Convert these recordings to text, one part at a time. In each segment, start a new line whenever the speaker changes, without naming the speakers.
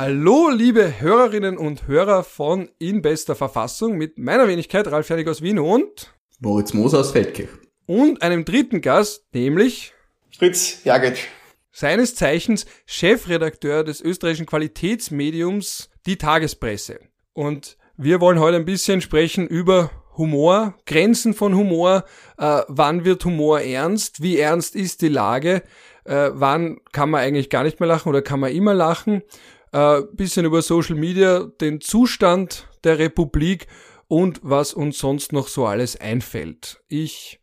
Hallo, liebe Hörerinnen und Hörer von In bester Verfassung mit meiner Wenigkeit Ralf Hernig aus Wien und
Moritz Moser aus Feldkirch.
Und einem dritten Gast, nämlich
Fritz Jagic.
Seines Zeichens Chefredakteur des österreichischen Qualitätsmediums Die Tagespresse. Und wir wollen heute ein bisschen sprechen über Humor, Grenzen von Humor, äh, wann wird Humor ernst, wie ernst ist die Lage, äh, wann kann man eigentlich gar nicht mehr lachen oder kann man immer lachen äh, bisschen über Social Media, den Zustand der Republik und was uns sonst noch so alles einfällt. Ich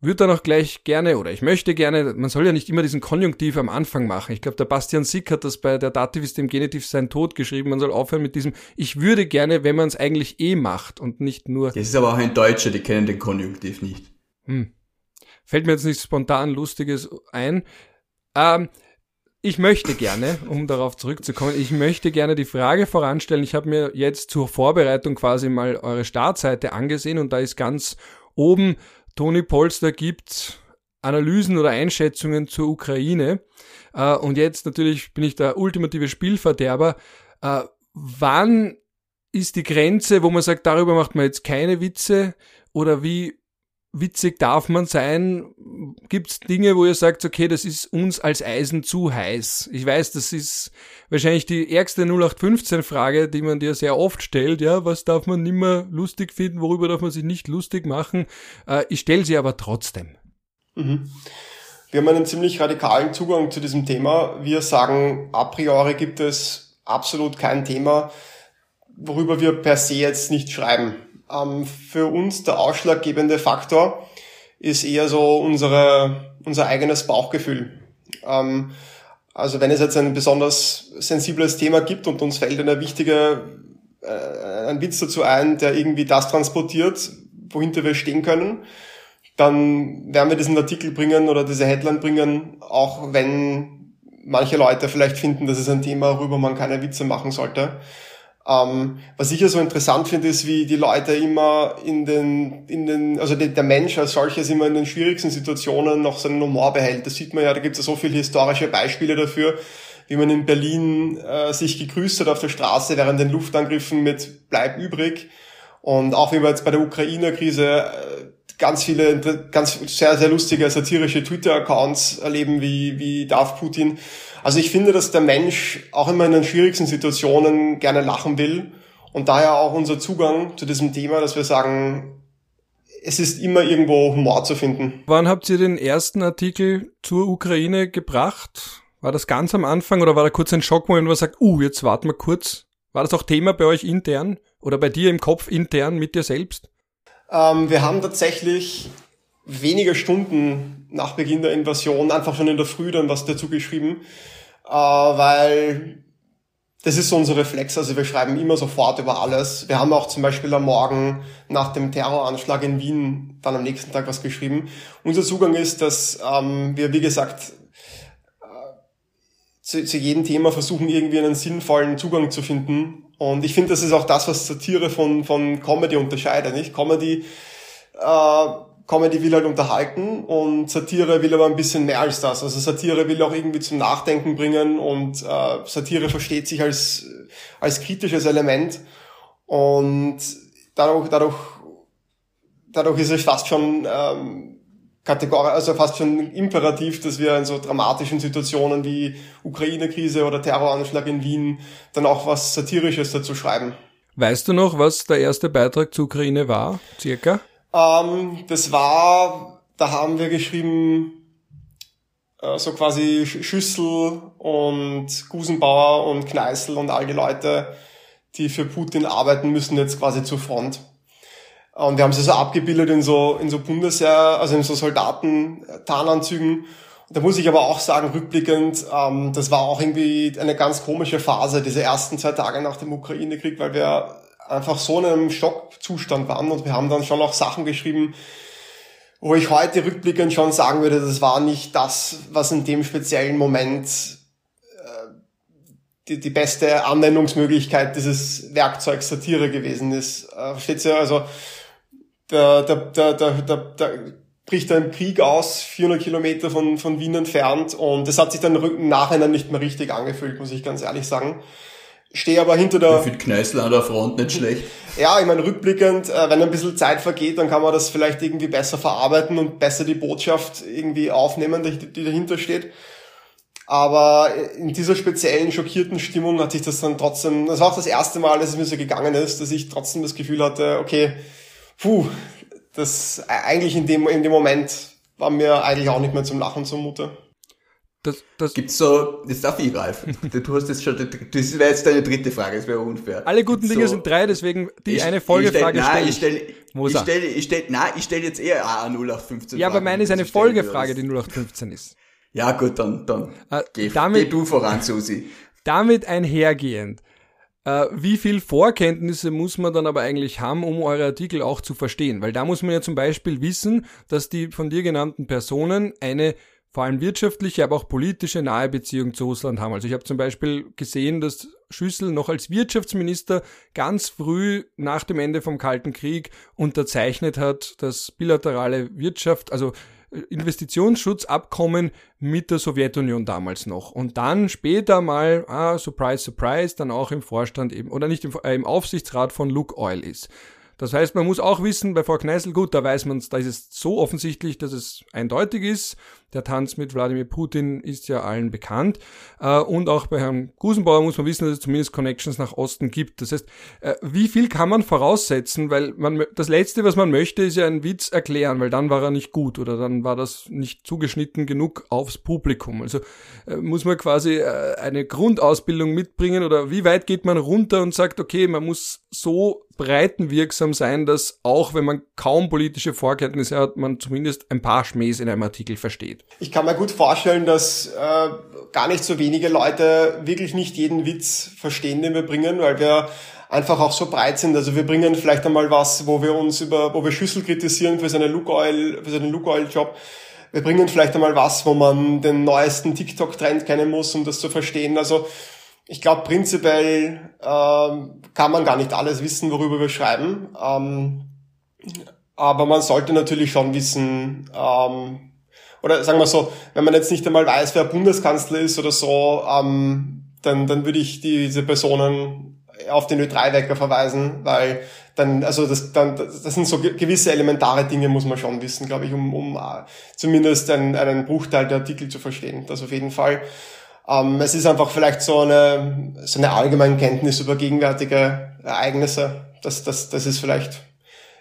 würde dann auch gleich gerne oder ich möchte gerne, man soll ja nicht immer diesen Konjunktiv am Anfang machen. Ich glaube, der Bastian Sick hat das bei der Dativ ist dem Genitiv sein Tod geschrieben. Man soll aufhören mit diesem Ich würde gerne, wenn man es eigentlich eh macht und nicht nur.
Das ist aber auch ein Deutscher, die kennen den Konjunktiv nicht.
Hm. Fällt mir jetzt nicht spontan Lustiges ein. Ähm, ich möchte gerne, um darauf zurückzukommen, ich möchte gerne die Frage voranstellen. Ich habe mir jetzt zur Vorbereitung quasi mal eure Startseite angesehen und da ist ganz oben, Toni Polster gibt Analysen oder Einschätzungen zur Ukraine. Äh, und jetzt natürlich bin ich der ultimative Spielverderber. Äh, wann ist die Grenze, wo man sagt, darüber macht man jetzt keine Witze? Oder wie witzig darf man sein? Gibt es Dinge, wo ihr sagt, okay, das ist uns als Eisen zu heiß? Ich weiß, das ist wahrscheinlich die ärgste 0815-Frage, die man dir sehr oft stellt. Ja, was darf man nimmer lustig finden? Worüber darf man sich nicht lustig machen? Äh, ich stelle sie aber trotzdem.
Mhm. Wir haben einen ziemlich radikalen Zugang zu diesem Thema. Wir sagen, a priori gibt es absolut kein Thema, worüber wir per se jetzt nicht schreiben. Ähm, für uns der ausschlaggebende Faktor ist eher so unsere, unser eigenes Bauchgefühl. Ähm, also wenn es jetzt ein besonders sensibles Thema gibt und uns fällt eine wichtige, äh, ein Witz dazu ein, der irgendwie das transportiert, wohinter wir stehen können, dann werden wir diesen Artikel bringen oder diese Headline bringen, auch wenn manche Leute vielleicht finden, das ist ein Thema, worüber man keine Witze machen sollte. Ähm, was ich ja so interessant finde, ist, wie die Leute immer in den, in den, also der Mensch als solches immer in den schwierigsten Situationen noch seinen Humor behält. Das sieht man ja, da gibt es ja so viele historische Beispiele dafür, wie man in Berlin äh, sich gegrüßt hat auf der Straße während den Luftangriffen mit Bleib übrig. Und auch wie wir jetzt bei der Ukraine-Krise äh, ganz viele, ganz sehr, sehr lustige satirische Twitter-Accounts erleben, wie, wie darf Putin also ich finde, dass der Mensch auch immer in den schwierigsten Situationen gerne lachen will und daher auch unser Zugang zu diesem Thema, dass wir sagen, es ist immer irgendwo Humor zu finden.
Wann habt ihr den ersten Artikel zur Ukraine gebracht? War das ganz am Anfang oder war da kurz ein Schockmoment, wo man sagt, uh, jetzt warten wir kurz? War das auch Thema bei euch intern oder bei dir im Kopf intern mit dir selbst?
Ähm, wir haben tatsächlich wenige Stunden nach Beginn der Invasion einfach schon in der Früh dann was dazu geschrieben, äh, weil das ist so unser Reflex, also wir schreiben immer sofort über alles. Wir haben auch zum Beispiel am Morgen nach dem Terroranschlag in Wien dann am nächsten Tag was geschrieben. Unser Zugang ist, dass ähm, wir, wie gesagt, zu, zu jedem Thema versuchen, irgendwie einen sinnvollen Zugang zu finden. Und ich finde, das ist auch das, was Satire von, von Comedy unterscheidet. Nicht? Comedy äh, Comedy will halt unterhalten und Satire will aber ein bisschen mehr als das. Also Satire will auch irgendwie zum Nachdenken bringen und äh, Satire versteht sich als, als kritisches Element und dadurch, dadurch, dadurch ist es fast schon ähm, kategorisch, also fast schon imperativ, dass wir in so dramatischen Situationen wie Ukraine-Krise oder Terroranschlag in Wien dann auch was Satirisches dazu schreiben.
Weißt du noch, was der erste Beitrag zur Ukraine war, circa?
Ähm, das war, da haben wir geschrieben, äh, so quasi Schüssel und Gusenbauer und Kneißl und all die Leute, die für Putin arbeiten müssen, jetzt quasi zur Front. Und wir haben sie so abgebildet in so, in so Bundesheer, also in so Soldaten-Tarnanzügen. Da muss ich aber auch sagen, rückblickend, ähm, das war auch irgendwie eine ganz komische Phase, diese ersten zwei Tage nach dem Ukraine-Krieg, weil wir einfach so in einem Schockzustand waren und wir haben dann schon auch Sachen geschrieben, wo ich heute rückblickend schon sagen würde, das war nicht das, was in dem speziellen Moment äh, die, die beste Anwendungsmöglichkeit dieses Werkzeugs Satire gewesen ist. Äh, versteht ihr? Also da, da, da, da, da, da bricht ein Krieg aus, 400 Kilometer von, von Wien entfernt und das hat sich dann im Nachhinein nicht mehr richtig angefühlt, muss ich ganz ehrlich sagen. stehe aber hinter der...
Finde Kneißl an der Front nicht schlecht.
Ja, ich meine, rückblickend, äh, wenn ein bisschen Zeit vergeht, dann kann man das vielleicht irgendwie besser verarbeiten und besser die Botschaft irgendwie aufnehmen, die, die dahinter steht. Aber in dieser speziellen schockierten Stimmung hat sich das dann trotzdem, das war auch das erste Mal, dass es mir so gegangen ist, dass ich trotzdem das Gefühl hatte, okay, puh, das eigentlich in dem, in dem Moment war mir eigentlich auch nicht mehr zum Lachen zumute.
Das, das Gibt's so, das darf ich, Ralf. Du hast jetzt schon, das wäre jetzt deine dritte Frage, das wäre unfair.
Alle guten Dinge so, sind drei, deswegen die ich, eine Folgefrage
stelle ich. Stell, ich stelle, ich stelle, nein, ich stelle jetzt eher eine 0815
Ja, aber meine ist eine Folgefrage, die 0815 ist.
Ja, gut, dann, dann äh, geh, damit, geh du voran, Susi.
Damit einhergehend. Äh, wie viel Vorkenntnisse muss man dann aber eigentlich haben, um eure Artikel auch zu verstehen? Weil da muss man ja zum Beispiel wissen, dass die von dir genannten Personen eine vor allem wirtschaftliche, aber auch politische nahe Beziehung zu Russland haben. Also ich habe zum Beispiel gesehen, dass Schüssel noch als Wirtschaftsminister ganz früh nach dem Ende vom Kalten Krieg unterzeichnet hat, das bilaterale Wirtschaft, also Investitionsschutzabkommen mit der Sowjetunion damals noch. Und dann später mal, ah, surprise, surprise, dann auch im Vorstand eben, oder nicht im, äh, im Aufsichtsrat von Luke Oil ist. Das heißt, man muss auch wissen, bei Frau Kneißl, gut, da weiß man da ist es so offensichtlich, dass es eindeutig ist. Der Tanz mit Wladimir Putin ist ja allen bekannt. Äh, und auch bei Herrn Gusenbauer muss man wissen, dass es zumindest Connections nach Osten gibt. Das heißt, äh, wie viel kann man voraussetzen? Weil man, das Letzte, was man möchte, ist ja einen Witz erklären, weil dann war er nicht gut oder dann war das nicht zugeschnitten genug aufs Publikum. Also äh, muss man quasi eine Grundausbildung mitbringen oder wie weit geht man runter und sagt, okay, man muss so breitenwirksam sein, dass auch wenn man kaum politische Vorkenntnisse hat, man zumindest ein paar Schmähs in einem Artikel versteht geht.
Ich kann mir gut vorstellen, dass äh, gar nicht so wenige Leute wirklich nicht jeden Witz verstehen, den wir bringen, weil wir einfach auch so breit sind. Also wir bringen vielleicht einmal was, wo wir uns über, wo wir Schüssel kritisieren für seine Look Oil, für seinen Look Oil Job. Wir bringen vielleicht einmal was, wo man den neuesten TikTok-Trend kennen muss, um das zu verstehen. Also ich glaube prinzipiell ähm, kann man gar nicht alles wissen, worüber wir schreiben. Ähm, aber man sollte natürlich schon wissen, ähm, oder sagen wir so, wenn man jetzt nicht einmal weiß, wer Bundeskanzler ist oder so, ähm, dann, dann würde ich diese Personen auf den Ö3-Wecker verweisen, weil dann, also das, dann, das sind so gewisse elementare Dinge, muss man schon wissen, glaube ich, um, um uh, zumindest einen, einen Bruchteil der Artikel zu verstehen. Das auf jeden Fall. Ähm, es ist einfach vielleicht so eine, so eine allgemeine Kenntnis über gegenwärtige Ereignisse. Das, das, das ist vielleicht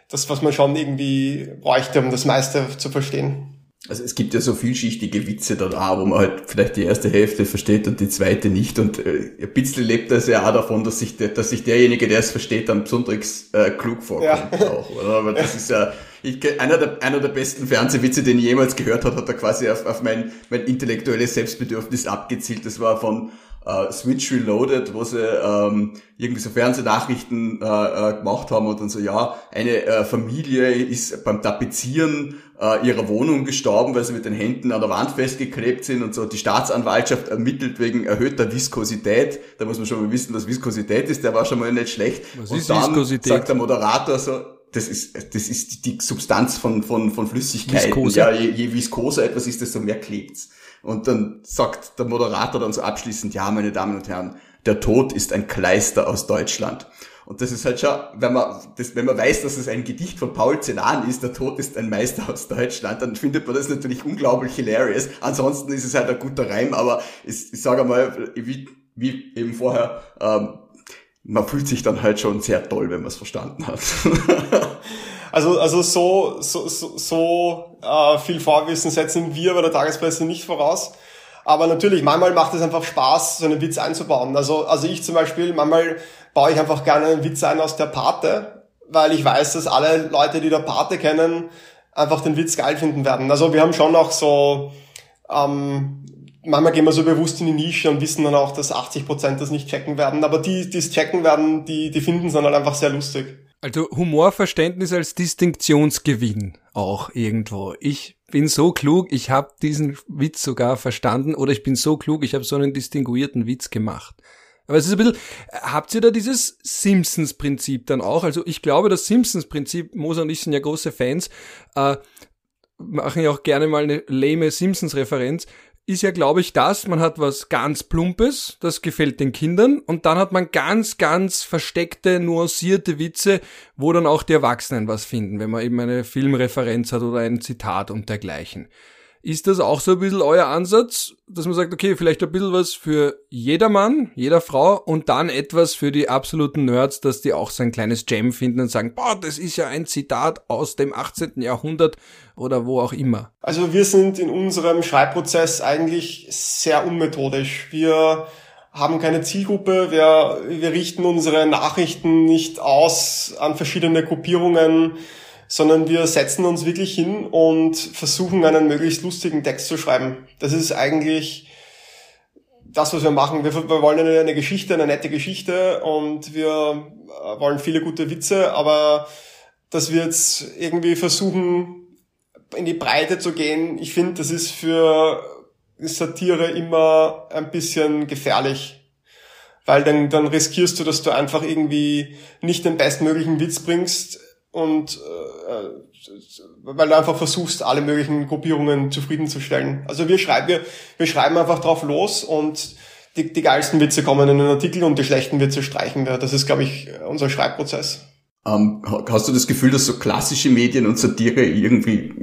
das, was man schon irgendwie bräuchte, um das meiste zu verstehen.
Also es gibt ja so vielschichtige Witze da, wo man halt vielleicht die erste Hälfte versteht und die zweite nicht. Und äh, ein bisschen lebt das ja auch davon, dass sich, der, dass sich derjenige, der es versteht, dann besonders äh, klug vorkommt ja. auch. Oder? Aber das ist ja ich, einer, der, einer der besten Fernsehwitze, den ich jemals gehört habe, hat er quasi auf, auf mein, mein intellektuelles Selbstbedürfnis abgezielt. Das war von äh, Switch Reloaded, wo sie ähm, irgendwie so Fernsehnachrichten äh, äh, gemacht haben und dann so, ja, eine äh, Familie ist beim Tapezieren äh, ihrer Wohnung gestorben, weil sie mit den Händen an der Wand festgeklebt sind und so. Die Staatsanwaltschaft ermittelt wegen erhöhter Viskosität. Da muss man schon mal wissen, was Viskosität ist. Der war schon mal nicht schlecht.
Was
und
ist dann Viskosität?
sagt der Moderator so, das ist, das ist die Substanz von, von, von Flüssigkeiten.
Viskose.
Ja, je, je viskoser etwas ist, desto mehr klebt's. Und dann sagt der Moderator dann so abschließend, ja, meine Damen und Herren, der Tod ist ein Kleister aus Deutschland. Und das ist halt schon, wenn man, das, wenn man weiß, dass es ein Gedicht von Paul Celan ist, der Tod ist ein Meister aus Deutschland, dann findet man das natürlich unglaublich hilarious. Ansonsten ist es halt ein guter Reim, aber ich, ich sage mal, wie, wie eben vorher, ähm, man fühlt sich dann halt schon sehr toll, wenn man es verstanden hat.
Also, also so, so, so, so äh, viel Vorwissen setzen wir bei der Tagespresse nicht voraus. Aber natürlich, manchmal macht es einfach Spaß, so einen Witz einzubauen. Also, also ich zum Beispiel, manchmal baue ich einfach gerne einen Witz ein aus der Pate, weil ich weiß, dass alle Leute, die der Pate kennen, einfach den Witz geil finden werden. Also wir haben schon auch so, ähm, manchmal gehen wir so bewusst in die Nische und wissen dann auch, dass 80% das nicht checken werden. Aber die, die es checken werden, die, die finden es dann halt einfach sehr lustig.
Also Humorverständnis als Distinktionsgewinn auch irgendwo. Ich bin so klug, ich habe diesen Witz sogar verstanden oder ich bin so klug, ich habe so einen distinguierten Witz gemacht. Aber es ist ein bisschen, habt ihr da dieses Simpsons-Prinzip dann auch? Also ich glaube, das Simpsons-Prinzip, Moser und ich sind ja große Fans, äh, machen ja auch gerne mal eine lame Simpsons-Referenz. ist ja, glaube ich, das, man hat was ganz Plumpes, das gefällt den Kindern, und dann hat man ganz, ganz versteckte, nuancierte Witze, wo dann auch die Erwachsenen was finden, wenn man eben eine Filmreferenz hat oder ein Zitat und dergleichen. Ist das auch so ein bisschen euer Ansatz, dass man sagt, okay, vielleicht ein bisschen was für jeder Mann, jeder Frau und dann etwas für die absoluten Nerds, dass die auch so ein kleines Jam finden und sagen, boah, das ist ja ein Zitat aus dem 18. Jahrhundert oder wo auch immer?
Also wir sind in unserem Schreibprozess eigentlich sehr unmethodisch. Wir haben keine Zielgruppe, wir, wir richten unsere Nachrichten nicht aus an verschiedene Gruppierungen sondern wir setzen uns wirklich hin und versuchen einen möglichst lustigen Text zu schreiben. Das ist eigentlich das, was wir machen. Wir, wir wollen eine, eine, Geschichte, eine nette Geschichte und wir äh, wollen viele gute Witze, aber dass wir jetzt irgendwie versuchen, in die Breite zu gehen, ich finde, das ist für Satire immer ein bisschen gefährlich. Weil dann, dann riskierst du, dass du einfach irgendwie nicht den bestmöglichen Witz bringst, und äh, weil du einfach versuchst, alle möglichen Gruppierungen zufriedenzustellen. Also wir schreiben, wir, wir schreiben einfach drauf los und die, die geilsten Witze kommen in den Artikel und die schlechten Witze streichen wir. Das ist, glaube ich, unser Schreibprozess.
Ähm, hast du das Gefühl, dass so klassische Medien und Satire irgendwie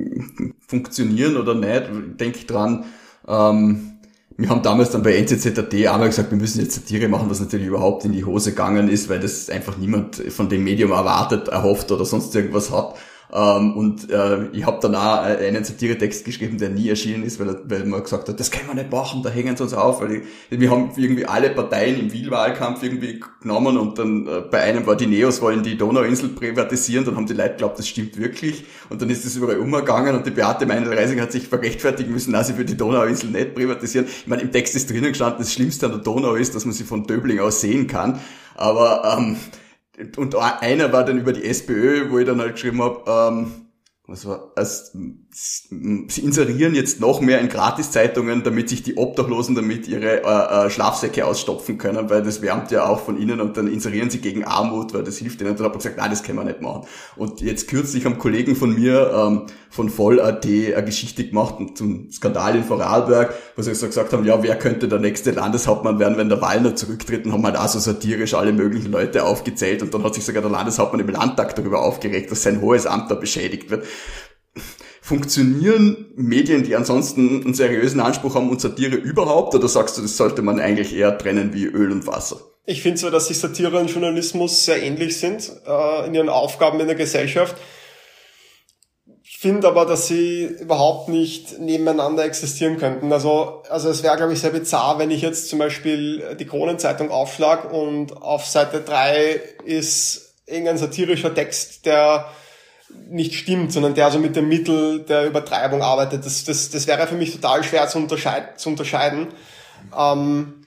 funktionieren oder nicht? Denk dran, ähm, wir haben damals dann bei NZZAT einmal gesagt, wir müssen jetzt Satire machen, was natürlich überhaupt in die Hose gegangen ist, weil das einfach niemand von dem Medium erwartet, erhofft oder sonst irgendwas hat. Ähm, und äh, ich habe dann auch einen Satiretext geschrieben, der nie erschienen ist, weil, weil man gesagt hat, das können wir nicht machen, da hängen sie uns auf. Weil ich, wir haben irgendwie alle Parteien im Wielwahlkampf irgendwie genommen und dann äh, bei einem war die Neos wollen die Donauinsel privatisieren, dann haben die Leute geglaubt, das stimmt wirklich. Und dann ist das überall umgegangen und die Beate Meinl-Reising hat sich verrechtfertigen müssen, dass sie für die Donauinsel nicht privatisieren. Ich meine, im Text ist drinnen gestanden, das Schlimmste an der Donau ist, dass man sie von Döbling aus sehen kann. Aber ähm, und einer war dann über die SPÖ, wo ich dann halt geschrieben habe, ähm, was war, als, sie inserieren jetzt noch mehr in Gratiszeitungen, damit sich die Obdachlosen damit ihre äh, äh, Schlafsäcke ausstopfen können, weil das wärmt ja auch von ihnen und dann inserieren sie gegen Armut, weil das hilft ihnen. Und dann habe ich gesagt, nein, das können wir nicht machen. Und jetzt kürzlich haben Kollegen von mir ähm, von Voll.at eine Geschichte gemacht zum Skandal in Vorarlberg, wo sie so gesagt haben, ja, wer könnte der nächste Landeshauptmann werden, wenn der Wallner zurücktritt und haben halt auch so satirisch alle möglichen Leute aufgezählt und dann hat sich sogar der Landeshauptmann im Landtag darüber aufgeregt, dass sein hohes Amt da beschädigt wird funktionieren Medien, die ansonsten einen seriösen Anspruch haben und Satire überhaupt? Oder sagst du, das sollte man eigentlich eher trennen wie Öl und Wasser?
Ich finde zwar, dass sich Satire und Journalismus sehr ähnlich sind äh, in ihren Aufgaben in der Gesellschaft. Ich finde aber, dass sie überhaupt nicht nebeneinander existieren könnten. Also, also es wäre, glaube ich, sehr bizarr, wenn ich jetzt zum Beispiel die Kronenzeitung aufschlag und auf Seite drei ist irgendein satirischer Text, der nicht stimmt, sondern der so mit dem Mittel der Übertreibung arbeitet. Das, das, das wäre für mich total schwer zu, unterscheid, zu unterscheiden. Ähm,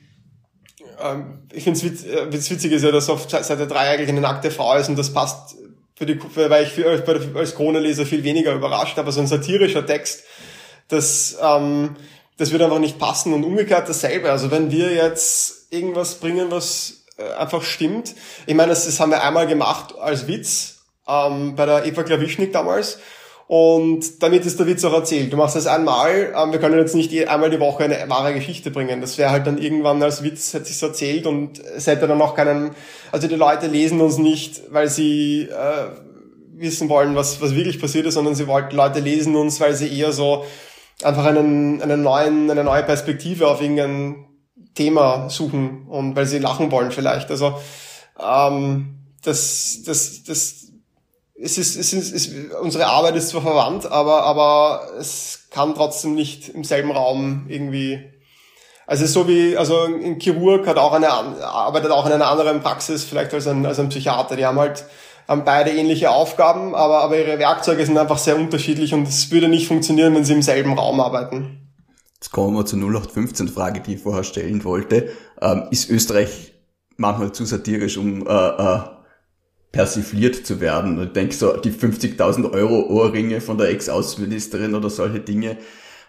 ähm, ich finde es witz, äh, witzig ist ja, dass auf Seite 3 eigentlich eine nackte Frau ist und das passt für die, für, weil ich für, als Kroneleser viel weniger überrascht, aber so ein satirischer Text, das, ähm, das wird einfach nicht passen und umgekehrt dasselbe. Also wenn wir jetzt irgendwas bringen, was äh, einfach stimmt, ich meine, das, das haben wir einmal gemacht als Witz, ähm, bei der Eva Klawischnik damals. Und damit ist der Witz auch erzählt. Du machst das einmal, ähm, wir können jetzt nicht einmal die Woche eine wahre Geschichte bringen. Das wäre halt dann irgendwann als Witz, hätte sich's erzählt und es hätte dann auch keinen, also die Leute lesen uns nicht, weil sie äh, wissen wollen, was, was wirklich passiert ist, sondern sie wollten, Leute lesen uns, weil sie eher so einfach einen, einen neuen, eine neue Perspektive auf irgendein Thema suchen und weil sie lachen wollen vielleicht. Also ähm, das, das, das, es ist, es ist, es, unsere Arbeit ist zwar verwandt, aber, aber es kann trotzdem nicht im selben Raum irgendwie. Also so wie, also ein Chirurg hat auch eine, arbeitet auch in einer anderen Praxis, vielleicht als ein, als ein Psychiater. Die haben halt, haben beide ähnliche Aufgaben, aber, aber ihre Werkzeuge sind einfach sehr unterschiedlich und es würde nicht funktionieren, wenn sie im selben Raum arbeiten.
Jetzt kommen wir zur 0815-Frage, die ich vorher stellen wollte. Ähm, ist Österreich manchmal zu satirisch, um äh, äh, persifliert zu werden. Und ich denke so, die 50.000 Euro Ohrringe von der Ex-Außenministerin oder solche Dinge.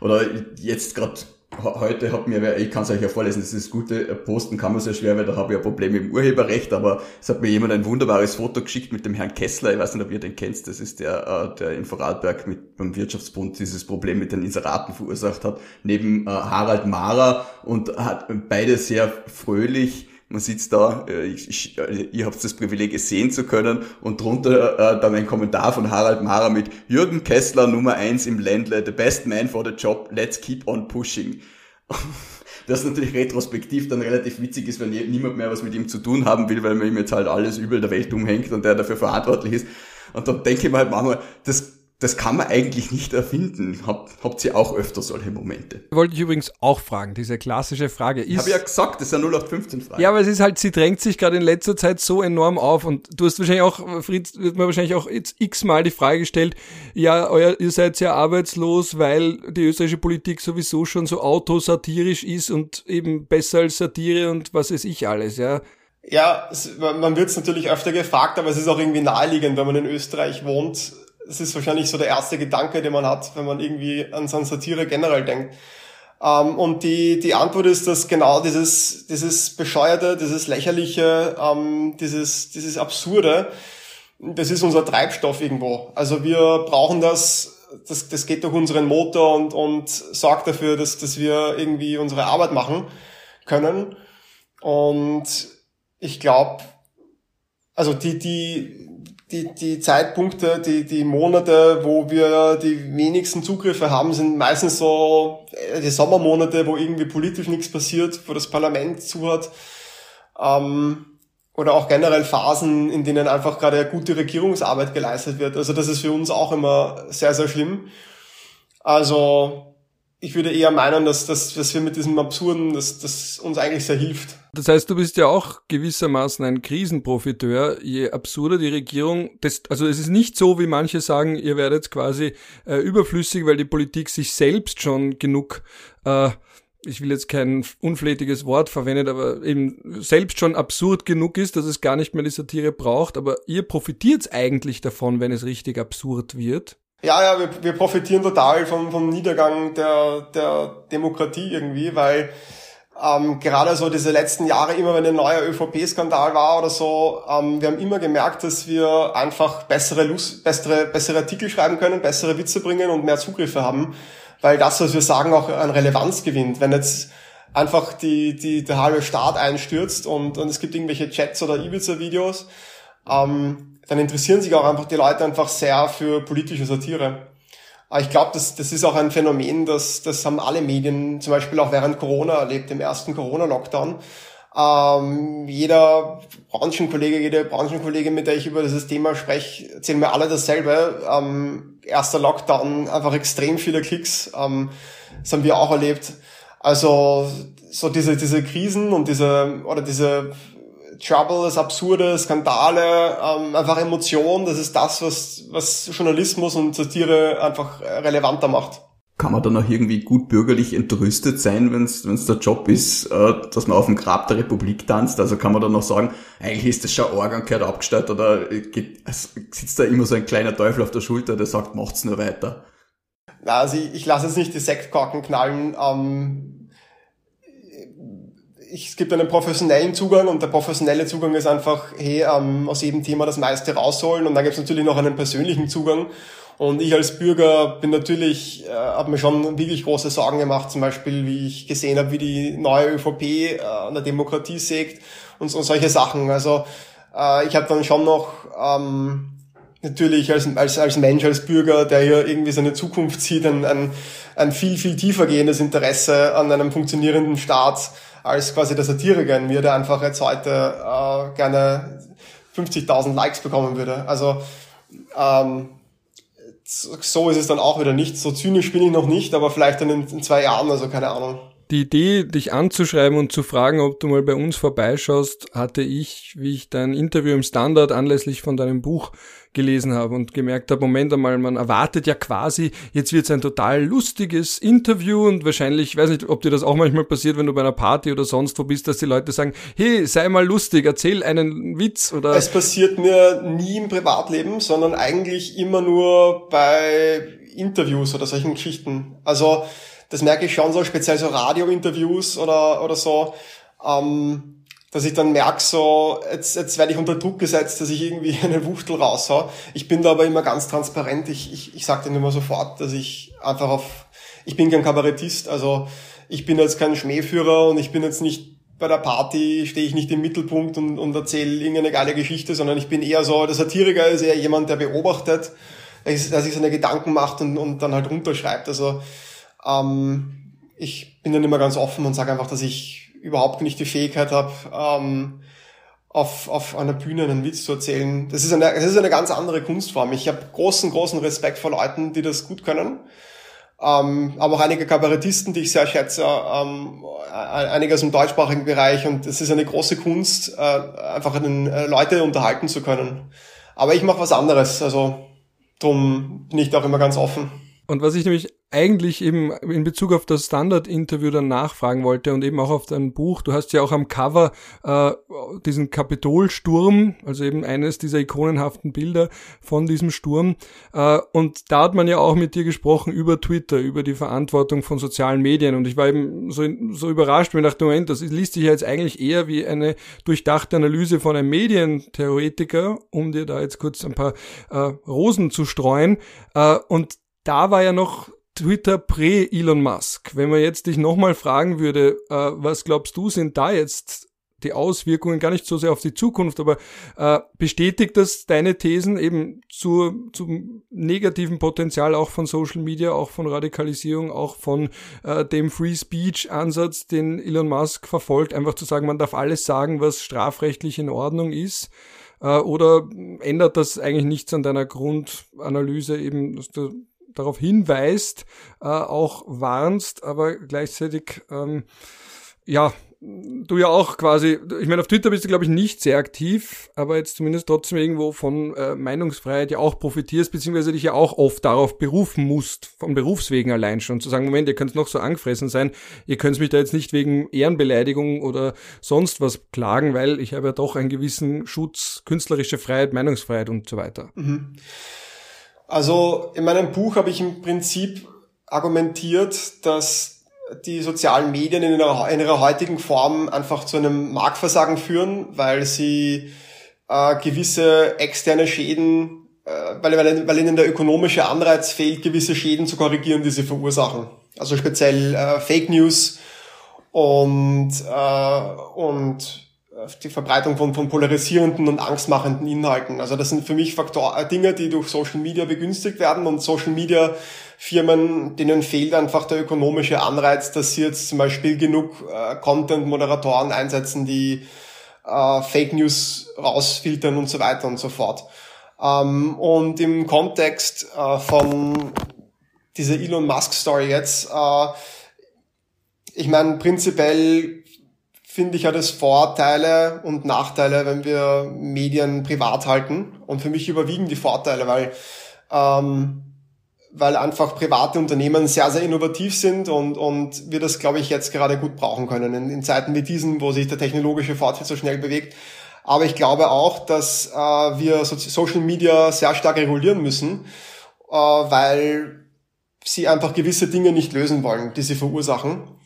Oder jetzt gerade heute hat mir, ich kann es euch ja vorlesen, das ist Gute, posten kann man sehr schwer, weil da habe ich ein Problem mit dem Urheberrecht, aber es hat mir jemand ein wunderbares Foto geschickt mit dem Herrn Kessler, ich weiß nicht, ob ihr den kennt, das ist der, äh, der in Vorarlberg mit beim Wirtschaftsbund dieses Problem mit den Inseraten verursacht hat, neben äh, Harald Mara und hat beide sehr fröhlich man sieht's da, äh, ich, ich, ihr habt das Privileg, es sehen zu können und drunter äh, dann ein Kommentar von Harald Mara mit Jürgen Kessler Nummer eins im Ländle, the best man for the job, let's keep on pushing. Das natürlich retrospektiv dann relativ witzig ist, wenn niemand mehr was mit ihm zu tun haben will, weil man ihm jetzt halt alles übel der Welt umhängt und der dafür verantwortlich ist. Und dann denke ich mir halt manchmal, das das kann man eigentlich nicht erfinden. Hab, habt ihr auch öfter solche Momente?
Wollte ich übrigens auch fragen, diese klassische Frage ist.
Habe ja gesagt, das ist ja 0815 Frage.
Ja, aber es ist halt, sie drängt sich gerade in letzter Zeit so enorm auf und du hast wahrscheinlich auch, Fritz, wird mir wahrscheinlich auch jetzt x-mal die Frage gestellt, ja, euer, ihr seid ja arbeitslos, weil die österreichische Politik sowieso schon so autosatirisch ist und eben besser als Satire und was weiß ich alles, ja.
Ja, man wird es natürlich öfter gefragt, aber es ist auch irgendwie naheliegend, wenn man in Österreich wohnt, das ist wahrscheinlich so der erste Gedanke, den man hat, wenn man irgendwie an so Satire generell denkt. Ähm, und die, die Antwort ist, dass genau dieses, dieses Bescheuerte, dieses Lächerliche, ähm, dieses, dieses Absurde, das ist unser Treibstoff irgendwo. Also wir brauchen das, das, das geht durch unseren Motor und, und sorgt dafür, dass, dass wir irgendwie unsere Arbeit machen können. Und ich glaube, also die, die, die, die Zeitpunkte, die, die Monate, wo wir die wenigsten Zugriffe haben, sind meistens so äh, die Sommermonate, wo irgendwie politisch nichts passiert, wo das Parlament zuhört. Ähm, oder auch generell Phasen, in denen einfach gerade gute Regierungsarbeit geleistet wird. Also das ist für uns auch immer sehr, sehr schlimm. Also ich würde eher meinen, dass, dass, dass wir mit diesem Absurden, dass das uns eigentlich sehr hilft.
Das heißt, du bist ja auch gewissermaßen ein Krisenprofiteur. Je absurder die Regierung, das, also es ist nicht so, wie manche sagen, ihr werdet quasi äh, überflüssig, weil die Politik sich selbst schon genug äh, ich will jetzt kein unflätiges Wort verwenden, aber eben selbst schon absurd genug ist, dass es gar nicht mehr die Satire braucht, aber ihr profitiert eigentlich davon, wenn es richtig absurd wird.
Ja, ja, wir, wir profitieren total vom, vom Niedergang der, der Demokratie irgendwie, weil ähm, gerade so diese letzten Jahre, immer wenn ein neuer ÖVP-Skandal war oder so, ähm, wir haben immer gemerkt, dass wir einfach bessere, Lust, bessere, bessere Artikel schreiben können, bessere Witze bringen und mehr Zugriffe haben, weil das, was wir sagen, auch an Relevanz gewinnt. Wenn jetzt einfach die, die, der halbe Staat einstürzt und, und es gibt irgendwelche Chats oder Ibiza-Videos, ähm, dann interessieren sich auch einfach die Leute einfach sehr für politische Satire. Ich glaube, das, das ist auch ein Phänomen, das, das haben alle Medien zum Beispiel auch während Corona erlebt, im ersten Corona-Lockdown. Ähm, jeder Branchenkollege, jede Branchenkollegin, mit der ich über dieses Thema spreche, erzählen mir alle dasselbe. Ähm, erster Lockdown, einfach extrem viele Klicks. Ähm, das haben wir auch erlebt. Also so diese, diese Krisen und diese oder diese Trouble, das Absurde, Skandale, ähm, einfach Emotion, das ist das, was, was Journalismus und Satire einfach relevanter macht.
Kann man dann auch irgendwie gut bürgerlich entrüstet sein, wenn es der Job ist, äh, dass man auf dem Grab der Republik tanzt? Also kann man dann noch sagen, eigentlich ist das schon Organ gehört abgestellt oder geht, sitzt da immer so ein kleiner Teufel auf der Schulter, der sagt, macht's nur weiter?
Na, also ich, ich lasse jetzt nicht die Sektkorken knallen. Ähm, ich, es gibt einen professionellen Zugang und der professionelle Zugang ist einfach, hey, ähm, aus jedem Thema das meiste rausholen und dann gibt es natürlich noch einen persönlichen Zugang. Und ich als Bürger bin natürlich, äh, habe mir schon wirklich große Sorgen gemacht, zum Beispiel, wie ich gesehen habe, wie die neue ÖVP äh, an der Demokratie sägt und, und solche Sachen. Also äh, ich habe dann schon noch ähm, natürlich als, als, als Mensch, als Bürger, der hier irgendwie seine Zukunft sieht, ein, ein, ein viel, viel tiefer gehendes Interesse an einem funktionierenden Staat als quasi der Satiriker in mir, der einfach jetzt heute äh, gerne 50.000 Likes bekommen würde. Also ähm, so ist es dann auch wieder nicht. So zynisch bin ich noch nicht, aber vielleicht dann in, in zwei Jahren, also keine Ahnung.
Die Idee, dich anzuschreiben und zu fragen, ob du mal bei uns vorbeischaust, hatte ich, wie ich dein Interview im Standard anlässlich von deinem Buch gelesen habe und gemerkt habe, Moment einmal, man erwartet ja quasi, jetzt wird es ein total lustiges Interview und wahrscheinlich, ich weiß nicht, ob dir das auch manchmal passiert, wenn du bei einer Party oder sonst wo bist, dass die Leute sagen, hey, sei mal lustig, erzähl einen Witz oder...
Es passiert mir nie im Privatleben, sondern eigentlich immer nur bei Interviews oder solchen Geschichten. Also das merke ich schon so, speziell so Radiointerviews oder, oder so, ähm, dass ich dann merke, so, jetzt, jetzt werde ich unter Druck gesetzt, dass ich irgendwie eine Wuchtel raushau. Ich bin da aber immer ganz transparent. Ich, ich, ich sage denen immer sofort, dass ich einfach auf, ich bin kein Kabarettist, also ich bin jetzt kein Schmähführer und ich bin jetzt nicht bei der Party stehe ich nicht im Mittelpunkt und, und erzähle irgendeine geile Geschichte, sondern ich bin eher so, der Satiriker ist eher jemand, der beobachtet, der sich seine Gedanken macht und, und dann halt runterschreibt. Also ähm, ich bin dann immer ganz offen und sage einfach, dass ich überhaupt nicht die Fähigkeit habe, ähm, auf, auf einer Bühne einen Witz zu erzählen. Das ist eine, das ist eine ganz andere Kunstform. Ich habe großen, großen Respekt vor Leuten, die das gut können. Ähm, aber auch einige Kabarettisten, die ich sehr schätze, ähm, einige aus dem deutschsprachigen Bereich und es ist eine große Kunst, äh, einfach den, äh, Leute unterhalten zu können. Aber ich mache was anderes, also drum bin ich da auch immer ganz offen.
Und was ich nämlich eigentlich eben in Bezug auf das Standard-Interview dann nachfragen wollte und eben auch auf dein Buch, du hast ja auch am Cover äh, diesen Kapitolsturm, also eben eines dieser ikonenhaften Bilder von diesem Sturm. Äh, und da hat man ja auch mit dir gesprochen über Twitter, über die Verantwortung von sozialen Medien. Und ich war eben so, so überrascht, ich dachte, Moment, das liest sich ja jetzt eigentlich eher wie eine durchdachte Analyse von einem Medientheoretiker, um dir da jetzt kurz ein paar äh, Rosen zu streuen. Äh, und da war ja noch Twitter prä-Elon Musk. Wenn man jetzt dich nochmal fragen würde, äh, was glaubst du, sind da jetzt die Auswirkungen gar nicht so sehr auf die Zukunft, aber äh, bestätigt das deine Thesen eben zu, zum negativen Potenzial auch von Social Media, auch von Radikalisierung, auch von äh, dem Free Speech Ansatz, den Elon Musk verfolgt, einfach zu sagen, man darf alles sagen, was strafrechtlich in Ordnung ist? Äh, oder ändert das eigentlich nichts an deiner Grundanalyse eben, dass du darauf hinweist, äh, auch warnst, aber gleichzeitig, ähm, ja, du ja auch quasi, ich meine, auf Twitter bist du, glaube ich, nicht sehr aktiv, aber jetzt zumindest trotzdem irgendwo von äh, Meinungsfreiheit ja auch profitierst, beziehungsweise dich ja auch oft darauf berufen musst, von Berufswegen allein schon, zu sagen, Moment, ihr könnt noch so angefressen sein, ihr könnt mich da jetzt nicht wegen Ehrenbeleidigung oder sonst was klagen, weil ich habe ja doch einen gewissen Schutz, künstlerische Freiheit, Meinungsfreiheit und so weiter.
Mhm. Also in meinem Buch habe ich im Prinzip argumentiert, dass die sozialen Medien in ihrer, in ihrer heutigen Form einfach zu einem Marktversagen führen, weil sie äh, gewisse externe Schäden, äh, weil, weil, weil ihnen der ökonomische Anreiz fehlt, gewisse Schäden zu korrigieren, die sie verursachen. Also speziell äh, Fake News und, äh, und die Verbreitung von, von polarisierenden und angstmachenden Inhalten. Also das sind für mich Faktor, äh, Dinge, die durch Social Media begünstigt werden und Social Media Firmen, denen fehlt einfach der ökonomische Anreiz, dass sie jetzt zum Beispiel genug äh, Content-Moderatoren einsetzen, die äh, Fake News rausfiltern und so weiter und so fort. Ähm, und im Kontext äh, von dieser Elon Musk Story jetzt, äh, ich meine, prinzipiell finde ich, hat es Vorteile und Nachteile, wenn wir Medien privat halten. Und für mich überwiegen die Vorteile, weil, ähm, weil einfach private Unternehmen sehr, sehr innovativ sind und, und wir das, glaube ich, jetzt gerade gut brauchen können in, in Zeiten wie diesen, wo sich der technologische Fortschritt so schnell bewegt. Aber ich glaube auch, dass äh, wir Social Media sehr stark regulieren müssen, äh, weil sie einfach gewisse Dinge nicht lösen wollen, die sie verursachen.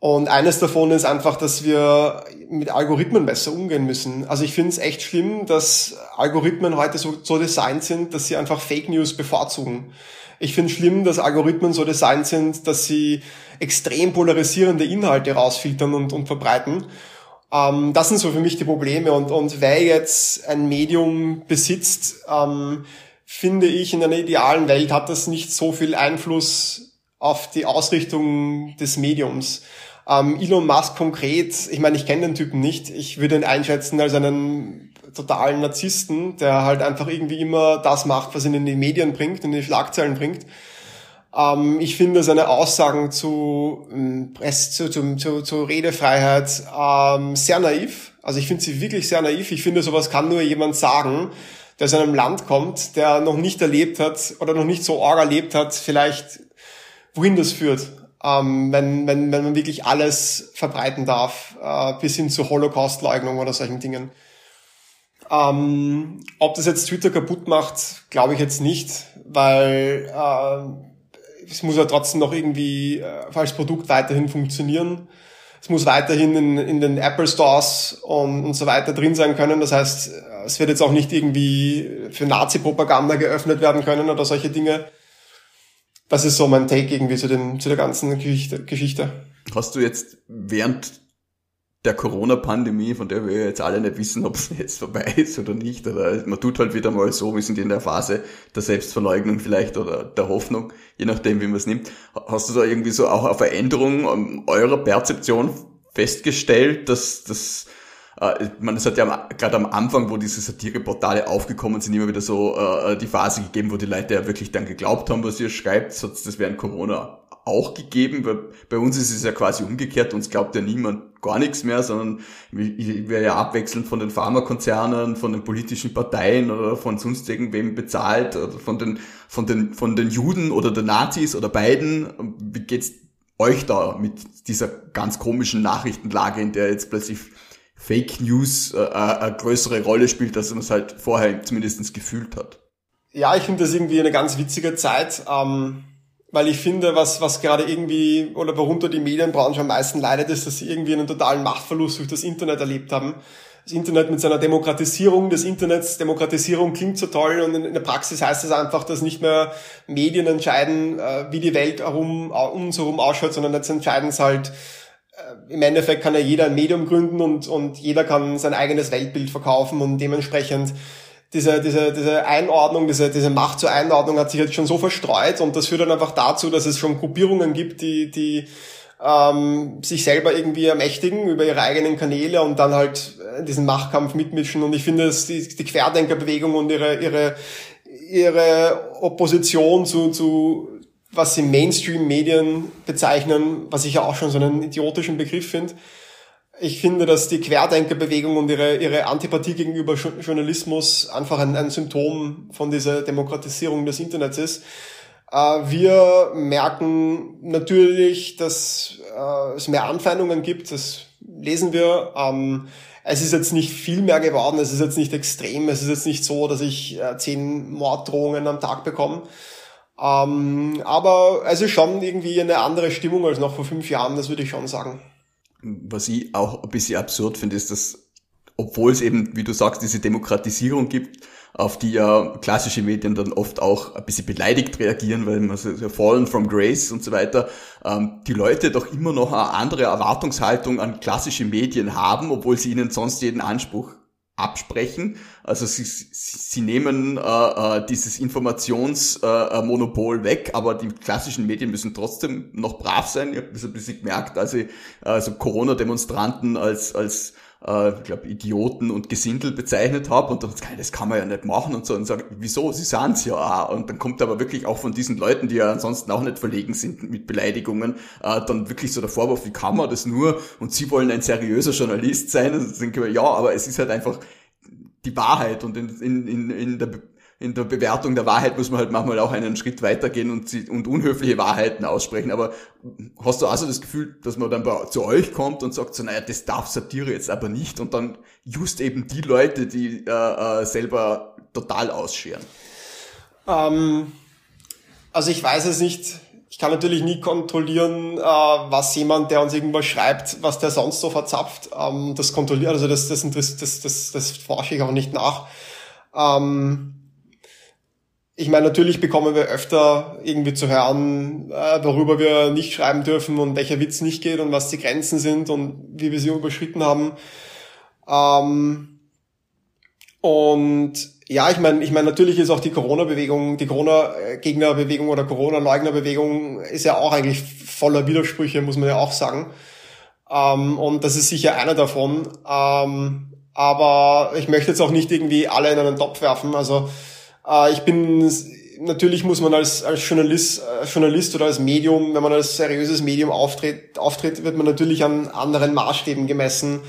Und eines davon ist einfach, dass wir mit Algorithmen besser umgehen müssen. Also ich finde es echt schlimm, dass Algorithmen heute so, so designt sind, dass sie einfach Fake News bevorzugen. Ich finde schlimm, dass Algorithmen so designt sind, dass sie extrem polarisierende Inhalte rausfiltern und, und verbreiten. Ähm, das sind so für mich die Probleme. Und, und wer jetzt ein Medium besitzt, ähm, finde ich, in einer idealen Welt hat das nicht so viel Einfluss auf die Ausrichtung des Mediums. Ähm, Elon Musk konkret, ich meine, ich kenne den Typen nicht. Ich würde ihn einschätzen als einen totalen Narzissten, der halt einfach irgendwie immer das macht, was ihn in die Medien bringt, in die Schlagzeilen bringt. Ähm, ich finde seine Aussagen zu, ähm, Press, zu, zu, zu, zu Redefreiheit ähm, sehr naiv. Also ich finde sie wirklich sehr naiv. Ich finde, sowas kann nur jemand sagen, der aus einem Land kommt, der noch nicht erlebt hat oder noch nicht so arg erlebt hat, vielleicht wohin das führt ähm, wenn, wenn, wenn man wirklich alles verbreiten darf, äh, bis hin zur Holocaust-Leugnung oder solchen Dingen. Ähm, ob das jetzt Twitter kaputt macht, glaube ich jetzt nicht, weil äh, es muss ja trotzdem noch irgendwie äh, als Produkt weiterhin funktionieren. Es muss weiterhin in, in den Apple Stores und, und so weiter drin sein können. Das heißt, es wird jetzt auch nicht irgendwie für Nazi-Propaganda geöffnet werden können oder solche Dinge. Das ist so mein Take irgendwie zu, dem, zu der ganzen Geschichte.
Hast du jetzt während der Corona-Pandemie, von der wir jetzt alle nicht wissen, ob es jetzt vorbei ist oder nicht, oder man tut halt wieder mal so, wir sind in der Phase der Selbstverleugnung vielleicht oder der Hoffnung, je nachdem, wie man es nimmt. Hast du da irgendwie so auch eine Veränderung eurer Perzeption festgestellt, dass das äh, man, es hat ja gerade am Anfang, wo diese Satireportale aufgekommen sind, immer wieder so äh, die Phase gegeben, wo die Leute ja wirklich dann geglaubt haben, was ihr schreibt, das wäre Corona auch gegeben. Weil bei uns ist es ja quasi umgekehrt, uns glaubt ja niemand gar nichts mehr, sondern wäre ja abwechselnd von den Pharmakonzernen, von den politischen Parteien oder von sonst irgendwem bezahlt, oder von den, von den, von den Juden oder den Nazis oder beiden. Wie geht's euch da mit dieser ganz komischen Nachrichtenlage, in der jetzt plötzlich Fake News äh, eine größere Rolle spielt, als man es halt vorher zumindest gefühlt hat?
Ja, ich finde das irgendwie eine ganz witzige Zeit. Ähm weil ich finde, was, was gerade irgendwie, oder worunter die Medienbranche am meisten leidet, ist, dass sie irgendwie einen totalen Machtverlust durch das Internet erlebt haben. Das Internet mit seiner Demokratisierung des Internets, Demokratisierung klingt so toll und in der Praxis heißt es das einfach, dass nicht mehr Medien entscheiden, äh, wie die Welt um uns herum ausschaut, sondern jetzt entscheiden es halt, äh, im Endeffekt kann ja jeder ein Medium gründen und, und jeder kann sein eigenes Weltbild verkaufen und dementsprechend diese, diese, diese Einordnung, diese, diese Macht zur Einordnung hat sich jetzt schon so verstreut und das führt dann einfach dazu, dass es schon Gruppierungen gibt, die, die ähm, sich selber irgendwie ermächtigen über ihre eigenen Kanäle und dann halt äh, diesen Machtkampf mitmischen. Und ich finde, dass die, die Querdenkerbewegung und ihre, ihre, ihre Opposition zu, zu was sie Mainstream-Medien bezeichnen, was ich ja auch schon so einen idiotischen Begriff finde, ich finde, dass die Querdenkerbewegung und ihre, ihre Antipathie gegenüber Journalismus einfach ein, ein Symptom von dieser Demokratisierung des Internets ist. Äh, wir merken natürlich, dass äh, es mehr Anfeindungen gibt. Das lesen wir. Ähm, es ist jetzt nicht viel mehr geworden. Es ist jetzt nicht extrem. Es ist jetzt nicht so, dass ich äh, zehn Morddrohungen am Tag bekomme. Ähm, aber es ist schon irgendwie eine andere Stimmung als noch vor fünf Jahren. Das würde ich schon sagen
was ich auch ein bisschen absurd finde, ist, dass, obwohl es eben, wie du sagst, diese Demokratisierung gibt, auf die ja klassische Medien dann oft auch ein bisschen beleidigt reagieren, weil man so fallen from grace und so weiter, ähm, die Leute doch immer noch eine andere Erwartungshaltung an klassische Medien haben, obwohl sie ihnen sonst jeden Anspruch absprechen. Also sie, sie, sie nehmen äh, äh, dieses Informationsmonopol äh, weg, aber die klassischen Medien müssen trotzdem noch brav sein. Ich habe das ein bisschen gemerkt, als ich also Corona-Demonstranten als, als äh, ich glaube, Idioten und Gesindel bezeichnet habe und dann, das kann man ja nicht machen und so und sagen, wieso, sie sahen's ja auch. Und dann kommt aber wirklich auch von diesen Leuten, die ja ansonsten auch nicht verlegen sind mit Beleidigungen, äh, dann wirklich so der Vorwurf, wie kann man das nur und sie wollen ein seriöser Journalist sein. Und dann denke ich, ja, aber es ist halt einfach die Wahrheit und in, in, in, in der in der Bewertung der Wahrheit muss man halt manchmal auch einen Schritt weitergehen und, und unhöfliche Wahrheiten aussprechen. Aber hast du also das Gefühl, dass man dann bei, zu euch kommt und sagt so, naja, das darf Satire jetzt aber nicht und dann just eben die Leute, die äh, äh, selber total ausscheren?
Ähm, also ich weiß es nicht. Ich kann natürlich nie kontrollieren, äh, was jemand, der uns irgendwas schreibt, was der sonst so verzapft. Ähm, das kontrolliert, also das, das, das, das, das, forsche ich auch nicht nach. Ähm, ich meine, natürlich bekommen wir öfter irgendwie zu hören, äh, worüber wir nicht schreiben dürfen und welcher Witz nicht geht und was die Grenzen sind und wie wir sie überschritten haben. Ähm, und ja, ich meine, ich meine, natürlich ist auch die Corona-Bewegung, die Corona-Gegner-Bewegung oder Corona-Leugner-Bewegung ist ja auch eigentlich voller Widersprüche, muss man ja auch sagen. Ähm, und das ist sicher einer davon. Ähm, aber ich möchte jetzt auch nicht irgendwie alle in einen Topf werfen. Also äh, ich bin, natürlich muss man als, als Journalist, als äh, Journalist oder als Medium, wenn man als seriöses Medium auftritt, auftritt, wird man natürlich an anderen Maßstäben gemessen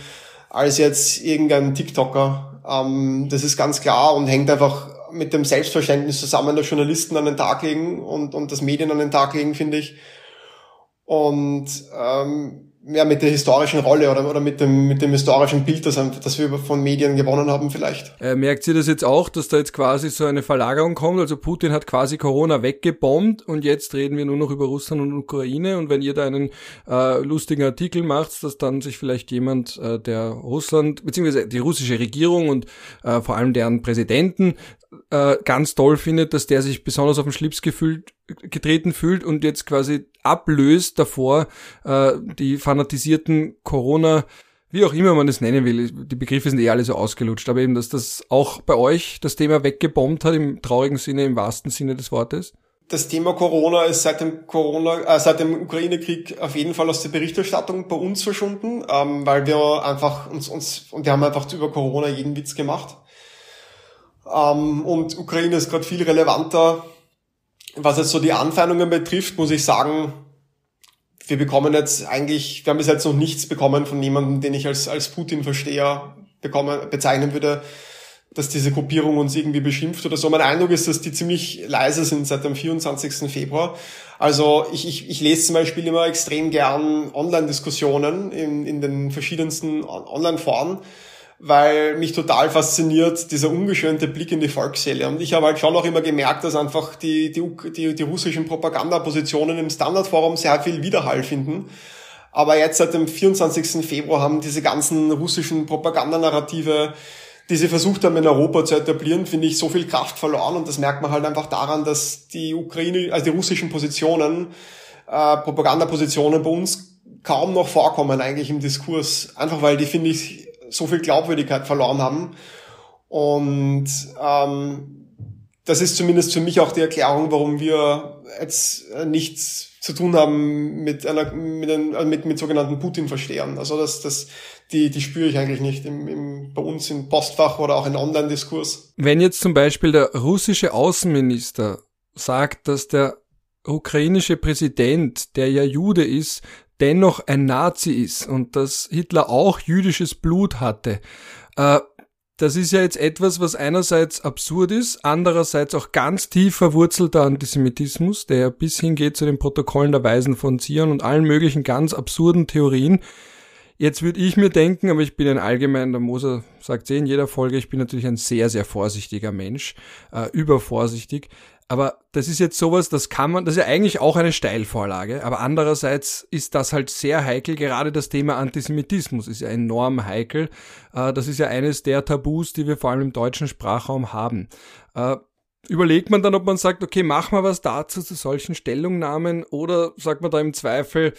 als jetzt irgendein TikToker. Ähm, das ist ganz klar und hängt einfach mit dem Selbstverständnis zusammen, der Journalisten an den Tag legen und, und das Medien an den Tag legen, finde ich. Und ähm, ja, mit der historischen Rolle oder, oder mit, dem, mit dem historischen Bild, das, das wir von Medien gewonnen haben vielleicht.
Äh, merkt ihr das jetzt auch, dass da jetzt quasi so eine Verlagerung kommt? Also Putin hat quasi Corona weggebombt und jetzt reden wir nur noch über Russland und Ukraine und wenn ihr da einen äh, lustigen Artikel macht, dass dann sich vielleicht jemand, äh, der Russland, beziehungsweise die russische Regierung und äh, vor allem deren Präsidenten äh, ganz toll findet, dass der sich besonders auf den Schlips gefühlt, getreten fühlt und jetzt quasi ablöst davor äh, die fanatisierten Corona, wie auch immer man es nennen will, die Begriffe sind eh alle so ausgelutscht, aber eben, dass das auch bei euch das Thema weggebombt hat, im traurigen Sinne, im wahrsten Sinne des Wortes?
Das Thema Corona ist seit dem Corona, äh, seit dem Ukraine-Krieg auf jeden Fall aus der Berichterstattung bei uns verschwunden, ähm, weil wir einfach uns, uns und wir haben einfach über Corona jeden Witz gemacht. Ähm, und Ukraine ist gerade viel relevanter. Was jetzt so die Anfeindungen betrifft, muss ich sagen, wir bekommen jetzt eigentlich, wir haben bis jetzt noch nichts bekommen von jemandem, den ich als, als Putin-Versteher bezeichnen würde, dass diese Gruppierung uns irgendwie beschimpft oder so. Mein Eindruck ist, dass die ziemlich leise sind seit dem 24. Februar. Also ich, ich, ich lese zum Beispiel immer extrem gern Online-Diskussionen in, in den verschiedensten Online-Foren weil mich total fasziniert dieser ungeschönte Blick in die Volksseele. Und ich habe halt schon auch immer gemerkt, dass einfach die, die, die, die russischen Propagandapositionen im Standardforum sehr viel Widerhall finden. Aber jetzt seit dem 24. Februar haben diese ganzen russischen Propagandanarrative, die sie versucht haben in Europa zu etablieren, finde ich, so viel Kraft verloren. Und das merkt man halt einfach daran, dass die Ukraine, also die russischen Positionen, äh, Propagandapositionen bei uns kaum noch vorkommen eigentlich im Diskurs. Einfach weil die, finde ich, so viel Glaubwürdigkeit verloren haben. Und ähm, das ist zumindest für mich auch die Erklärung, warum wir jetzt nichts zu tun haben mit einer mit, ein, äh, mit, mit sogenannten Putin-Verstehern. Also das, das, die, die spüre ich eigentlich nicht im, im, bei uns im Postfach oder auch in Online-Diskurs.
Wenn jetzt zum Beispiel der russische Außenminister sagt, dass der ukrainische Präsident, der ja Jude ist, dennoch ein Nazi ist und dass Hitler auch jüdisches Blut hatte. Äh, das ist ja jetzt etwas, was einerseits absurd ist, andererseits auch ganz tief verwurzelter Antisemitismus, der bis hingeht zu den Protokollen der Weisen von Zion und allen möglichen ganz absurden Theorien. Jetzt würde ich mir denken, aber ich bin ein allgemein, der Moser sagt eh in jeder Folge, ich bin natürlich ein sehr, sehr vorsichtiger Mensch, äh, übervorsichtig. Aber das ist jetzt sowas, das kann man, das ist ja eigentlich auch eine Steilvorlage, aber andererseits ist das halt sehr heikel, gerade das Thema Antisemitismus ist ja enorm heikel. Äh, das ist ja eines der Tabus, die wir vor allem im deutschen Sprachraum haben. Äh, überlegt man dann, ob man sagt, okay, mach mal was dazu zu solchen Stellungnahmen oder sagt man da im Zweifel,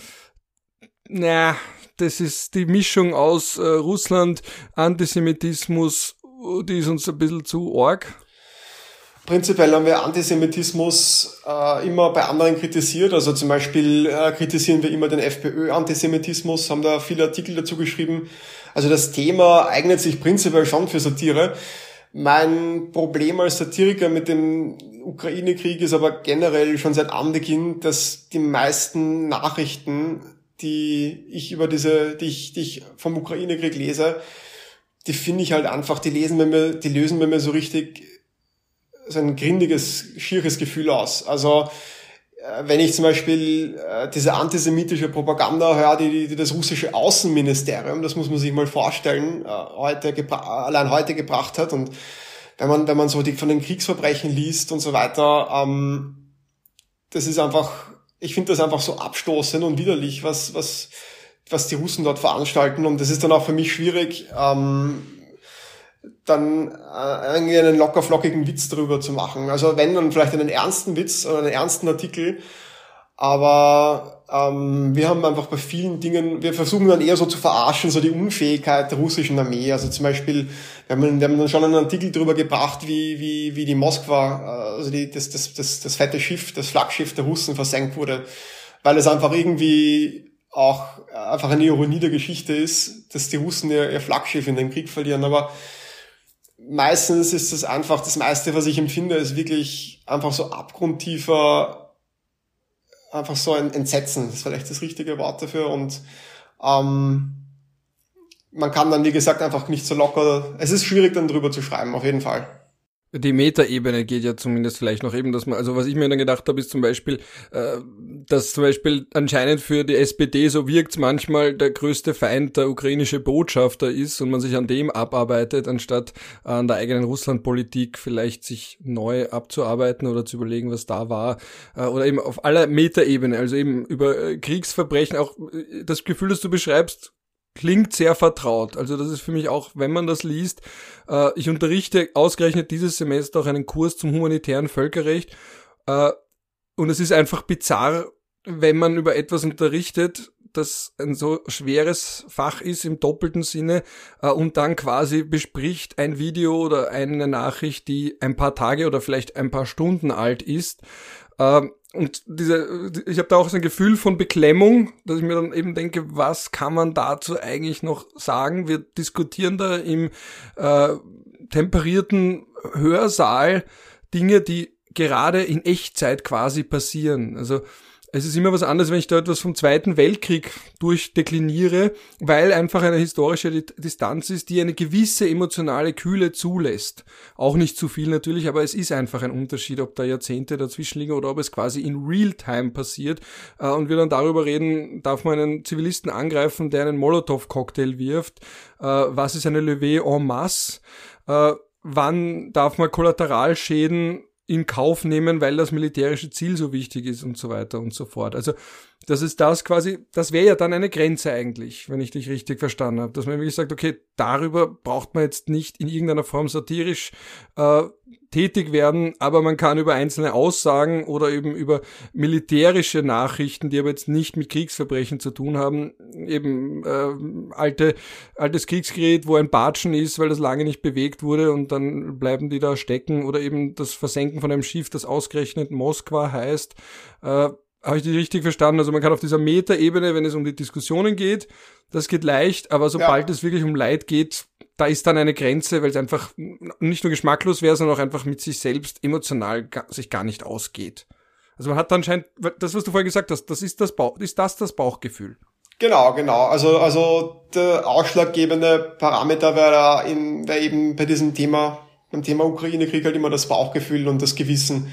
na, das ist die Mischung aus äh, Russland, Antisemitismus, die ist uns ein bisschen zu arg?
Prinzipiell haben wir Antisemitismus äh, immer bei anderen kritisiert. Also zum Beispiel äh, kritisieren wir immer den FPÖ-Antisemitismus, haben da viele Artikel dazu geschrieben. Also das Thema eignet sich prinzipiell schon für Satire. Mein Problem als Satiriker mit dem Ukraine-Krieg ist aber generell schon seit Anbeginn, dass die meisten Nachrichten, die ich über diese, die ich, die ich vom Ukraine-Krieg lese, die finde ich halt einfach, die lesen bei mir, die lösen bei mir so richtig so ein grindiges, schieres Gefühl aus. Also äh, wenn ich zum Beispiel äh, diese antisemitische Propaganda höre, die, die das russische Außenministerium, das muss man sich mal vorstellen, äh, heute allein heute gebracht hat und wenn man wenn man so die von den Kriegsverbrechen liest und so weiter, ähm, das ist einfach, ich finde das einfach so abstoßend und widerlich, was was was die Russen dort veranstalten und das ist dann auch für mich schwierig. Ähm, dann äh, irgendwie einen locker flockigen Witz darüber zu machen. Also wenn dann vielleicht einen ernsten Witz oder einen ernsten Artikel, aber ähm, wir haben einfach bei vielen Dingen, wir versuchen dann eher so zu verarschen, so die Unfähigkeit der russischen Armee. Also zum Beispiel, wir haben, wir haben dann schon einen Artikel darüber gebracht, wie, wie, wie die Moskwa, äh, also die, das, das, das, das fette Schiff, das Flaggschiff der Russen versenkt wurde, weil es einfach irgendwie auch einfach eine Ironie der Geschichte ist, dass die Russen ihr, ihr Flaggschiff in den Krieg verlieren. Aber meistens ist es einfach, das meiste, was ich empfinde, ist wirklich einfach so abgrundtiefer, einfach so ein Entsetzen. Das ist vielleicht das richtige Wort dafür. Und ähm, man kann dann, wie gesagt, einfach nicht so locker. Es ist schwierig, dann drüber zu schreiben, auf jeden Fall.
Die Metaebene geht ja zumindest vielleicht noch eben, dass man, also was ich mir dann gedacht habe, ist zum Beispiel, äh, dass zum Beispiel anscheinend für die SPD so wirkt manchmal der größte Feind der ukrainische Botschafter ist und man sich an dem abarbeitet, anstatt an der eigenen Russlandpolitik vielleicht sich neu abzuarbeiten oder zu überlegen, was da war, äh, oder eben auf aller Metaebene, also eben über äh, Kriegsverbrechen, auch äh, das Gefühl, das du beschreibst, klingt sehr vertraut. Also das ist für mich auch, wenn man das liest, äh, ich unterrichte ausgerechnet dieses Semester auch einen Kurs zum humanitären Völkerrecht äh, und es ist einfach bizarr, wenn man über etwas unterrichtet, das ein so schweres Fach ist im doppelten Sinne äh, und dann quasi bespricht ein Video oder eine Nachricht, die ein paar Tage oder vielleicht ein paar Stunden alt ist. Äh, und diese, ich habe da auch so ein Gefühl von Beklemmung, dass ich mir dann eben denke, was kann man dazu eigentlich noch sagen? Wir diskutieren da im äh, temperierten Hörsaal Dinge, die gerade in Echtzeit quasi passieren. Also es ist immer was anderes, wenn ich da etwas vom Zweiten Weltkrieg durchdekliniere, weil einfach eine historische Distanz ist, die eine gewisse emotionale Kühle zulässt. Auch nicht zu viel natürlich, aber es ist einfach ein Unterschied, ob da Jahrzehnte dazwischen liegen oder ob es quasi in Real-Time passiert. Äh, und wir dann darüber reden, darf man einen Zivilisten angreifen, der einen Molotow-Cocktail wirft? Äh, was ist eine Levée en masse? Äh, wann darf man Kollateralschäden in Kauf nehmen, weil das militärische Ziel so wichtig ist und so weiter und so fort. Also das ist das quasi, das wäre ja dann eine Grenze eigentlich, wenn ich dich richtig verstanden habe, dass man wirklich sagt, okay, darüber braucht man jetzt nicht in irgendeiner Form satirisch äh, tätig werden, aber man kann über einzelne Aussagen oder eben über militärische Nachrichten, die aber jetzt nicht mit Kriegsverbrechen zu tun haben, eben äh, alte, altes Kriegsgerät, wo ein Batschen ist, weil das lange nicht bewegt wurde und dann bleiben die da stecken oder eben das Versenken von einem Schiff, das ausgerechnet Moskwa heißt, äh, habe ich die richtig verstanden? Also man kann auf dieser Metaebene, wenn es um die Diskussionen geht, das geht leicht, aber sobald ja. es wirklich um Leid geht, da ist dann eine Grenze, weil es einfach nicht nur geschmacklos wäre, sondern auch einfach mit sich selbst emotional sich gar nicht ausgeht. Also man hat dann scheint, das, was du vorhin gesagt hast, das ist das Bauch, ist das das Bauchgefühl.
Genau, genau. Also, also der ausschlaggebende Parameter wäre da in, wäre eben bei diesem Thema, beim Thema Ukraine-Krieg halt immer das Bauchgefühl und das Gewissen.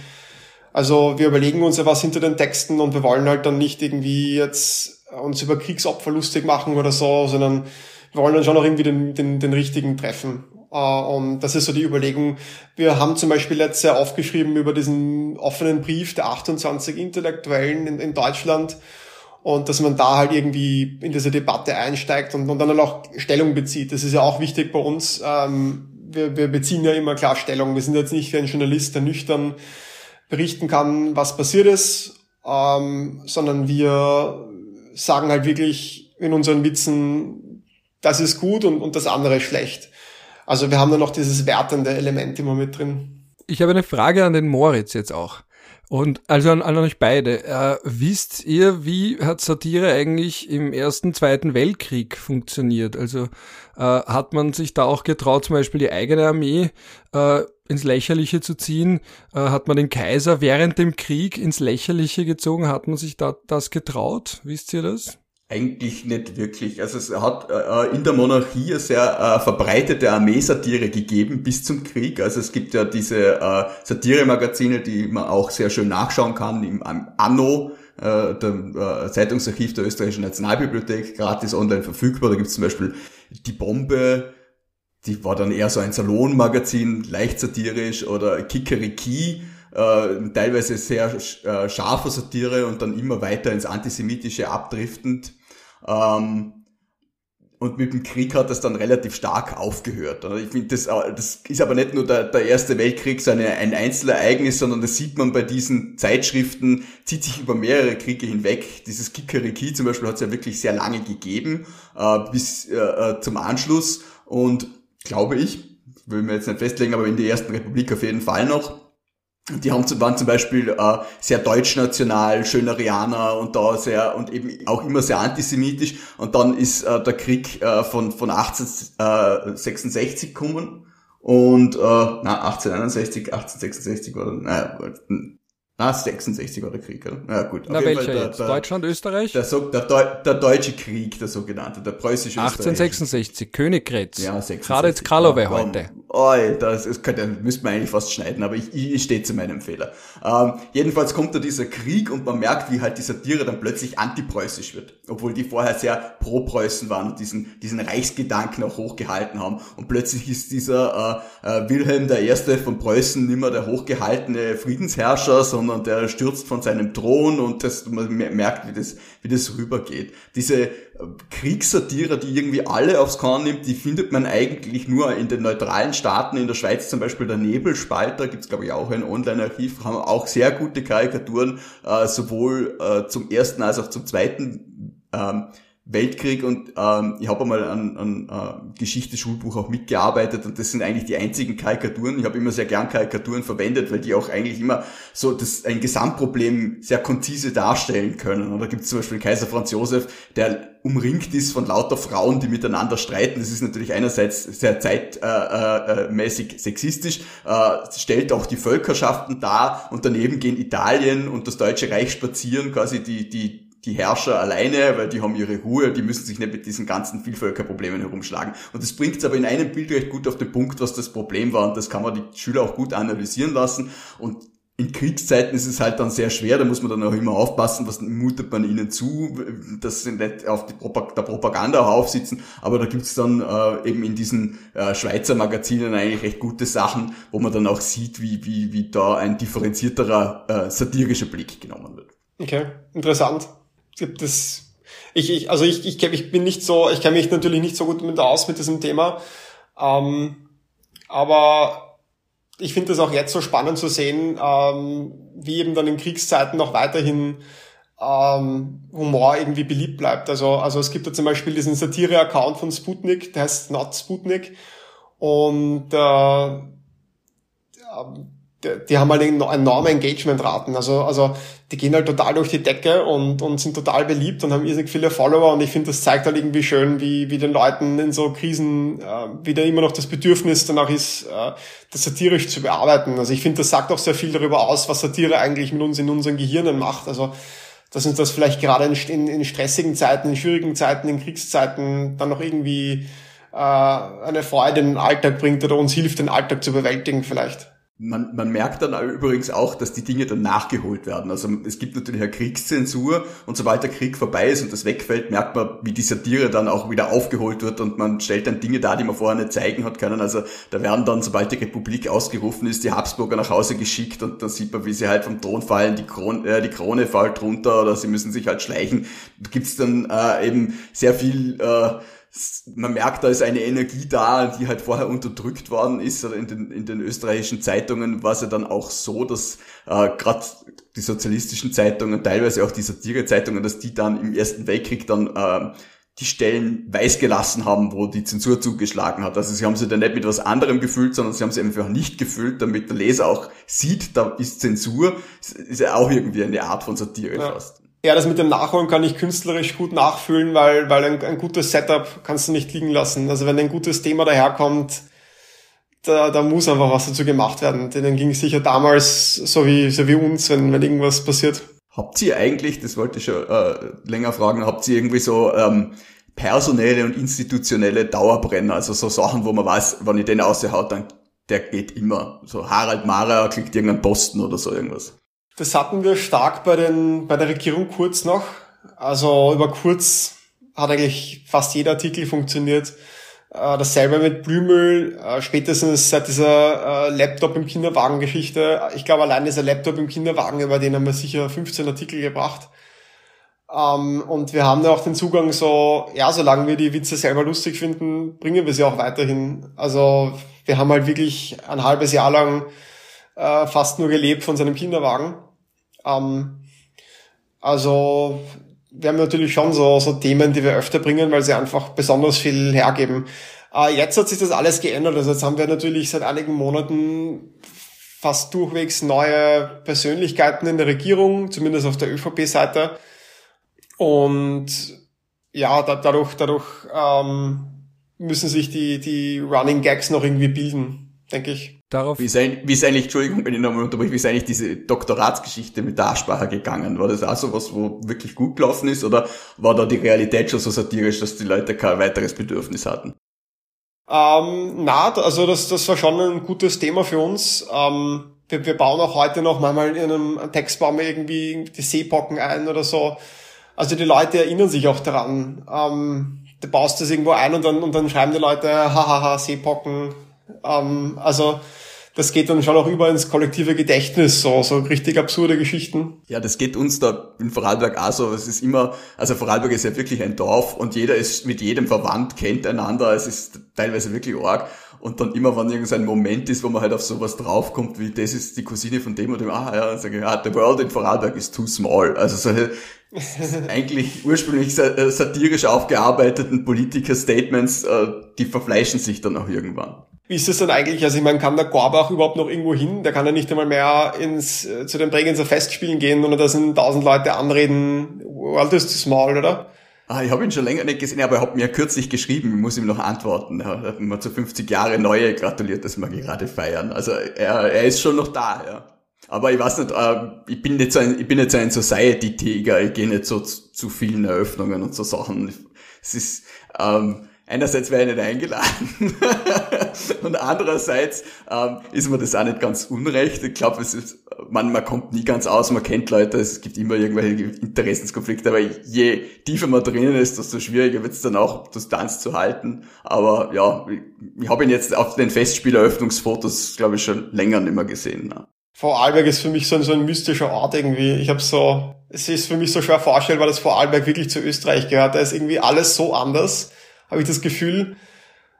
Also wir überlegen uns ja was hinter den Texten und wir wollen halt dann nicht irgendwie jetzt uns über Kriegsopfer lustig machen oder so, sondern wir wollen dann schon auch irgendwie den, den, den richtigen treffen. Uh, und das ist so die Überlegung. Wir haben zum Beispiel jetzt sehr aufgeschrieben über diesen offenen Brief der 28 Intellektuellen in, in Deutschland und dass man da halt irgendwie in diese Debatte einsteigt und, und dann halt auch Stellung bezieht. Das ist ja auch wichtig bei uns. Ähm, wir, wir beziehen ja immer klar Stellung. Wir sind jetzt nicht wie ein Journalist, der nüchtern berichten kann, was passiert ist, ähm, sondern wir sagen halt wirklich in unseren Witzen, das ist gut und, und das andere ist schlecht. Also wir haben da noch dieses wertende Element immer mit drin.
Ich habe eine Frage an den Moritz jetzt auch. Und also an, an euch beide. Äh, wisst ihr, wie hat Satire eigentlich im Ersten, Zweiten Weltkrieg funktioniert? Also äh, hat man sich da auch getraut, zum Beispiel die eigene Armee äh, ins Lächerliche zu ziehen? Äh, hat man den Kaiser während dem Krieg ins Lächerliche gezogen? Hat man sich da das getraut? Wisst ihr das?
Eigentlich nicht wirklich. Also es hat äh, in der Monarchie eine sehr äh, verbreitete Armeesatire gegeben bis zum Krieg. Also es gibt ja diese äh, Satire-Magazine, die man auch sehr schön nachschauen kann im Anno, äh, dem äh, Zeitungsarchiv der österreichischen Nationalbibliothek, gratis online verfügbar. Da gibt es zum Beispiel Die Bombe, die war dann eher so ein Salonmagazin, leicht satirisch oder Kikeriki, äh, teilweise sehr äh, scharfer Satire und dann immer weiter ins Antisemitische abdriftend. Ähm, und mit dem Krieg hat das dann relativ stark aufgehört. Ich finde, das, äh, das ist aber nicht nur der, der Erste Weltkrieg so eine, ein Einzelereignis, sondern das sieht man bei diesen Zeitschriften, zieht sich über mehrere Kriege hinweg. Dieses Kikeriki zum Beispiel hat es ja wirklich sehr lange gegeben, äh, bis äh, äh, zum Anschluss. Und glaube ich, will mir jetzt nicht festlegen, aber in der Ersten Republik auf jeden Fall noch. Die haben, waren zum Beispiel äh, sehr deutschnational, Schönerianer und da sehr und eben auch immer sehr antisemitisch. Und dann ist äh, der Krieg äh, von von 1866 gekommen und äh, na 1861, 1866 oder naja, na 66 war der Krieg, oder?
Ja gut. Na welcher der, jetzt? Der, Deutschland, Österreich?
Der, der, der, der deutsche Krieg, der sogenannte, der preußische
1866, Königgrätz. Ja, 66. Gerade jetzt Karlove heute.
Oh, das, das könnte, müsste man eigentlich fast schneiden, aber ich, ich, ich stehe zu meinem Fehler. Ähm, jedenfalls kommt da dieser Krieg und man merkt, wie halt die Satire dann plötzlich antipreußisch wird. Obwohl die vorher sehr pro Preußen waren und diesen, diesen Reichsgedanken auch hochgehalten haben. Und plötzlich ist dieser äh, äh, Wilhelm I. von Preußen nicht mehr der hochgehaltene Friedensherrscher, sondern der stürzt von seinem Thron und das, man merkt, wie das, wie das rübergeht. Diese Kriegssatire, die irgendwie alle aufs Korn nimmt, die findet man eigentlich nur in den neutralen Staaten. In der Schweiz zum Beispiel der Nebelspalter, gibt's glaube ich auch ein Online-Archiv, haben auch sehr gute Karikaturen, äh, sowohl äh, zum ersten als auch zum zweiten ähm, Weltkrieg und ähm, ich habe einmal an, an äh, Geschichte-Schulbuch auch mitgearbeitet und das sind eigentlich die einzigen Karikaturen. Ich habe immer sehr gern Karikaturen verwendet, weil die auch eigentlich immer so das ein Gesamtproblem sehr konzise darstellen können. Und da gibt es zum Beispiel Kaiser Franz Josef, der umringt ist von lauter Frauen, die miteinander streiten. Das ist natürlich einerseits sehr zeitmäßig äh, äh, sexistisch, äh, stellt auch die Völkerschaften dar und daneben gehen Italien und das Deutsche Reich spazieren, quasi die, die die Herrscher alleine, weil die haben ihre Ruhe, die müssen sich nicht mit diesen ganzen Vielvölkerproblemen herumschlagen. Und das bringt es aber in einem Bild recht gut auf den Punkt, was das Problem war. Und das kann man die Schüler auch gut analysieren lassen. Und in Kriegszeiten ist es halt dann sehr schwer, da muss man dann auch immer aufpassen, was mutet man ihnen zu, dass sie nicht auf Propag der Propaganda aufsitzen, aber da gibt's dann äh, eben in diesen äh, Schweizer Magazinen eigentlich recht gute Sachen, wo man dann auch sieht, wie, wie, wie da ein differenzierterer äh, satirischer Blick genommen wird.
Okay, interessant gibt es, ich, ich, also ich, ich, ich bin nicht so, ich kenne mich natürlich nicht so gut mit aus mit diesem Thema, ähm, aber ich finde es auch jetzt so spannend zu sehen, ähm, wie eben dann in Kriegszeiten noch weiterhin ähm, Humor irgendwie beliebt bleibt. Also, also es gibt da zum Beispiel diesen Satire-Account von Sputnik, der heißt Not Sputnik und äh, die haben halt enorme Engagement-Raten. Also, also die gehen halt total durch die Decke und, und sind total beliebt und haben irrsinnig viele Follower und ich finde, das zeigt halt irgendwie schön, wie, wie den Leuten in so Krisen äh, wieder immer noch das Bedürfnis danach ist, äh, das satirisch zu bearbeiten. Also ich finde, das sagt auch sehr viel darüber aus, was Satire eigentlich mit uns in unseren Gehirnen macht. Also dass uns das vielleicht gerade in, in, in stressigen Zeiten, in schwierigen Zeiten, in Kriegszeiten dann noch irgendwie äh, eine Freude in den Alltag bringt oder uns hilft, den Alltag zu bewältigen vielleicht.
Man, man merkt dann übrigens auch, dass die Dinge dann nachgeholt werden. Also es gibt natürlich eine Kriegszensur und sobald der Krieg vorbei ist und das wegfällt, merkt man, wie die Satire dann auch wieder aufgeholt wird und man stellt dann Dinge dar, die man vorher nicht zeigen hat können. Also da werden dann, sobald die Republik ausgerufen ist, die Habsburger nach Hause geschickt und dann sieht man, wie sie halt vom Thron fallen, die Krone, äh, die Krone fällt runter oder sie müssen sich halt schleichen. Da gibt's dann äh, eben sehr viel... Äh, man merkt, da ist eine Energie da, die halt vorher unterdrückt worden ist. In den, in den österreichischen Zeitungen war es ja dann auch so, dass äh, gerade die sozialistischen Zeitungen, teilweise auch die Satire-Zeitungen, dass die dann im Ersten Weltkrieg dann äh, die Stellen weiß gelassen haben, wo die Zensur zugeschlagen hat. Also sie haben sie dann nicht mit was anderem gefüllt, sondern sie haben sie einfach nicht gefüllt, damit der Leser auch sieht, da ist Zensur. Das ist ja auch irgendwie eine Art von Satire ja. fast.
Ja, das mit dem Nachholen kann ich künstlerisch gut nachfühlen, weil, weil ein, ein gutes Setup kannst du nicht liegen lassen. Also wenn ein gutes Thema daherkommt, da, da muss einfach was dazu gemacht werden. Denen ging es sicher damals so wie, so wie uns, wenn, wenn irgendwas passiert.
Habt ihr eigentlich, das wollte ich schon äh, länger fragen, habt ihr irgendwie so ähm, personelle und institutionelle Dauerbrenner, also so Sachen, wo man weiß, wenn ich den aushaut, dann der geht immer. So Harald Mara kriegt irgendeinen Posten oder so irgendwas.
Das hatten wir stark bei, den, bei der Regierung Kurz noch. Also über Kurz hat eigentlich fast jeder Artikel funktioniert. Äh, dasselbe mit Blümel, äh, spätestens seit dieser äh, Laptop im Kinderwagen Geschichte. Ich glaube, allein dieser Laptop im Kinderwagen, über den haben wir sicher 15 Artikel gebracht. Ähm, und wir haben ja auch den Zugang so, ja, solange wir die Witze selber lustig finden, bringen wir sie auch weiterhin. Also wir haben halt wirklich ein halbes Jahr lang fast nur gelebt von seinem Kinderwagen. Ähm, also wir haben natürlich schon so, so Themen, die wir öfter bringen, weil sie einfach besonders viel hergeben. Äh, jetzt hat sich das alles geändert. Also jetzt haben wir natürlich seit einigen Monaten fast durchwegs neue Persönlichkeiten in der Regierung, zumindest auf der ÖVP-Seite. Und ja, da, dadurch, dadurch ähm, müssen sich die, die Running Gags noch irgendwie bilden, denke ich.
Darauf wie, ist eigentlich, wie ist eigentlich, Entschuldigung, wenn ich nochmal unterbreche, wie ist eigentlich diese Doktoratsgeschichte mit der Aussprache gegangen? War das auch so was, wo wirklich gut gelaufen ist oder war da die Realität schon so satirisch, dass die Leute kein weiteres Bedürfnis hatten?
Ähm, na, also das, das war schon ein gutes Thema für uns. Ähm, wir, wir bauen auch heute noch manchmal in einem Textbaum irgendwie die Seepocken ein oder so. Also die Leute erinnern sich auch daran. Ähm, du baust das irgendwo ein und dann, und dann schreiben die Leute, hahaha, Seepocken. Ähm, also das geht dann schon auch über ins kollektive Gedächtnis, so, so richtig absurde Geschichten.
Ja, das geht uns da in Vorarlberg auch so. Es ist immer, also Vorarlberg ist ja wirklich ein Dorf und jeder ist mit jedem verwandt, kennt einander. Es ist teilweise wirklich arg. Und dann immer, wenn irgendein Moment ist, wo man halt auf sowas draufkommt, wie das ist die Cousine von dem und dem, ah ja, dann sage ich, ja, the world in Vorarlberg is too small. Also solche eigentlich ursprünglich äh, satirisch aufgearbeiteten Politiker-Statements, äh, die verfleischen sich dann auch irgendwann.
Wie ist es denn eigentlich? Also ich meine, kann der Gorbach überhaupt noch irgendwo hin? Der kann ja nicht einmal mehr ins, äh, zu den Bregenzer Festspielen gehen und da sind tausend Leute anreden. World is too small, oder?
Ah, ich habe ihn schon länger nicht gesehen, aber er hat mir kürzlich geschrieben, ich muss ihm noch antworten. Er hat mir zu 50 Jahre neue gratuliert, dass wir gerade feiern. Also er, er ist schon noch da, ja. Aber ich weiß nicht, äh, ich bin nicht so ein, ich bin nicht so ein Society-Tiger, ich gehe nicht so zu, zu vielen Eröffnungen und so Sachen. Es ist, ähm, einerseits wäre ich nicht eingeladen und andererseits ähm, ist mir das auch nicht ganz unrecht. Ich glaube, man, man kommt nie ganz aus, man kennt Leute, es gibt immer irgendwelche Interessenskonflikte, aber je tiefer man drinnen ist, desto schwieriger wird es dann auch, Distanz zu halten. Aber ja, ich, ich habe ihn jetzt auf den Festspieleröffnungsfotos, glaube ich, schon länger nicht mehr gesehen. Ne?
Vorarlberg ist für mich so ein, so ein mystischer Ort irgendwie. Ich habe so, es ist für mich so schwer vorstellbar, dass Vorarlberg wirklich zu Österreich gehört. Da ist irgendwie alles so anders habe ich das Gefühl,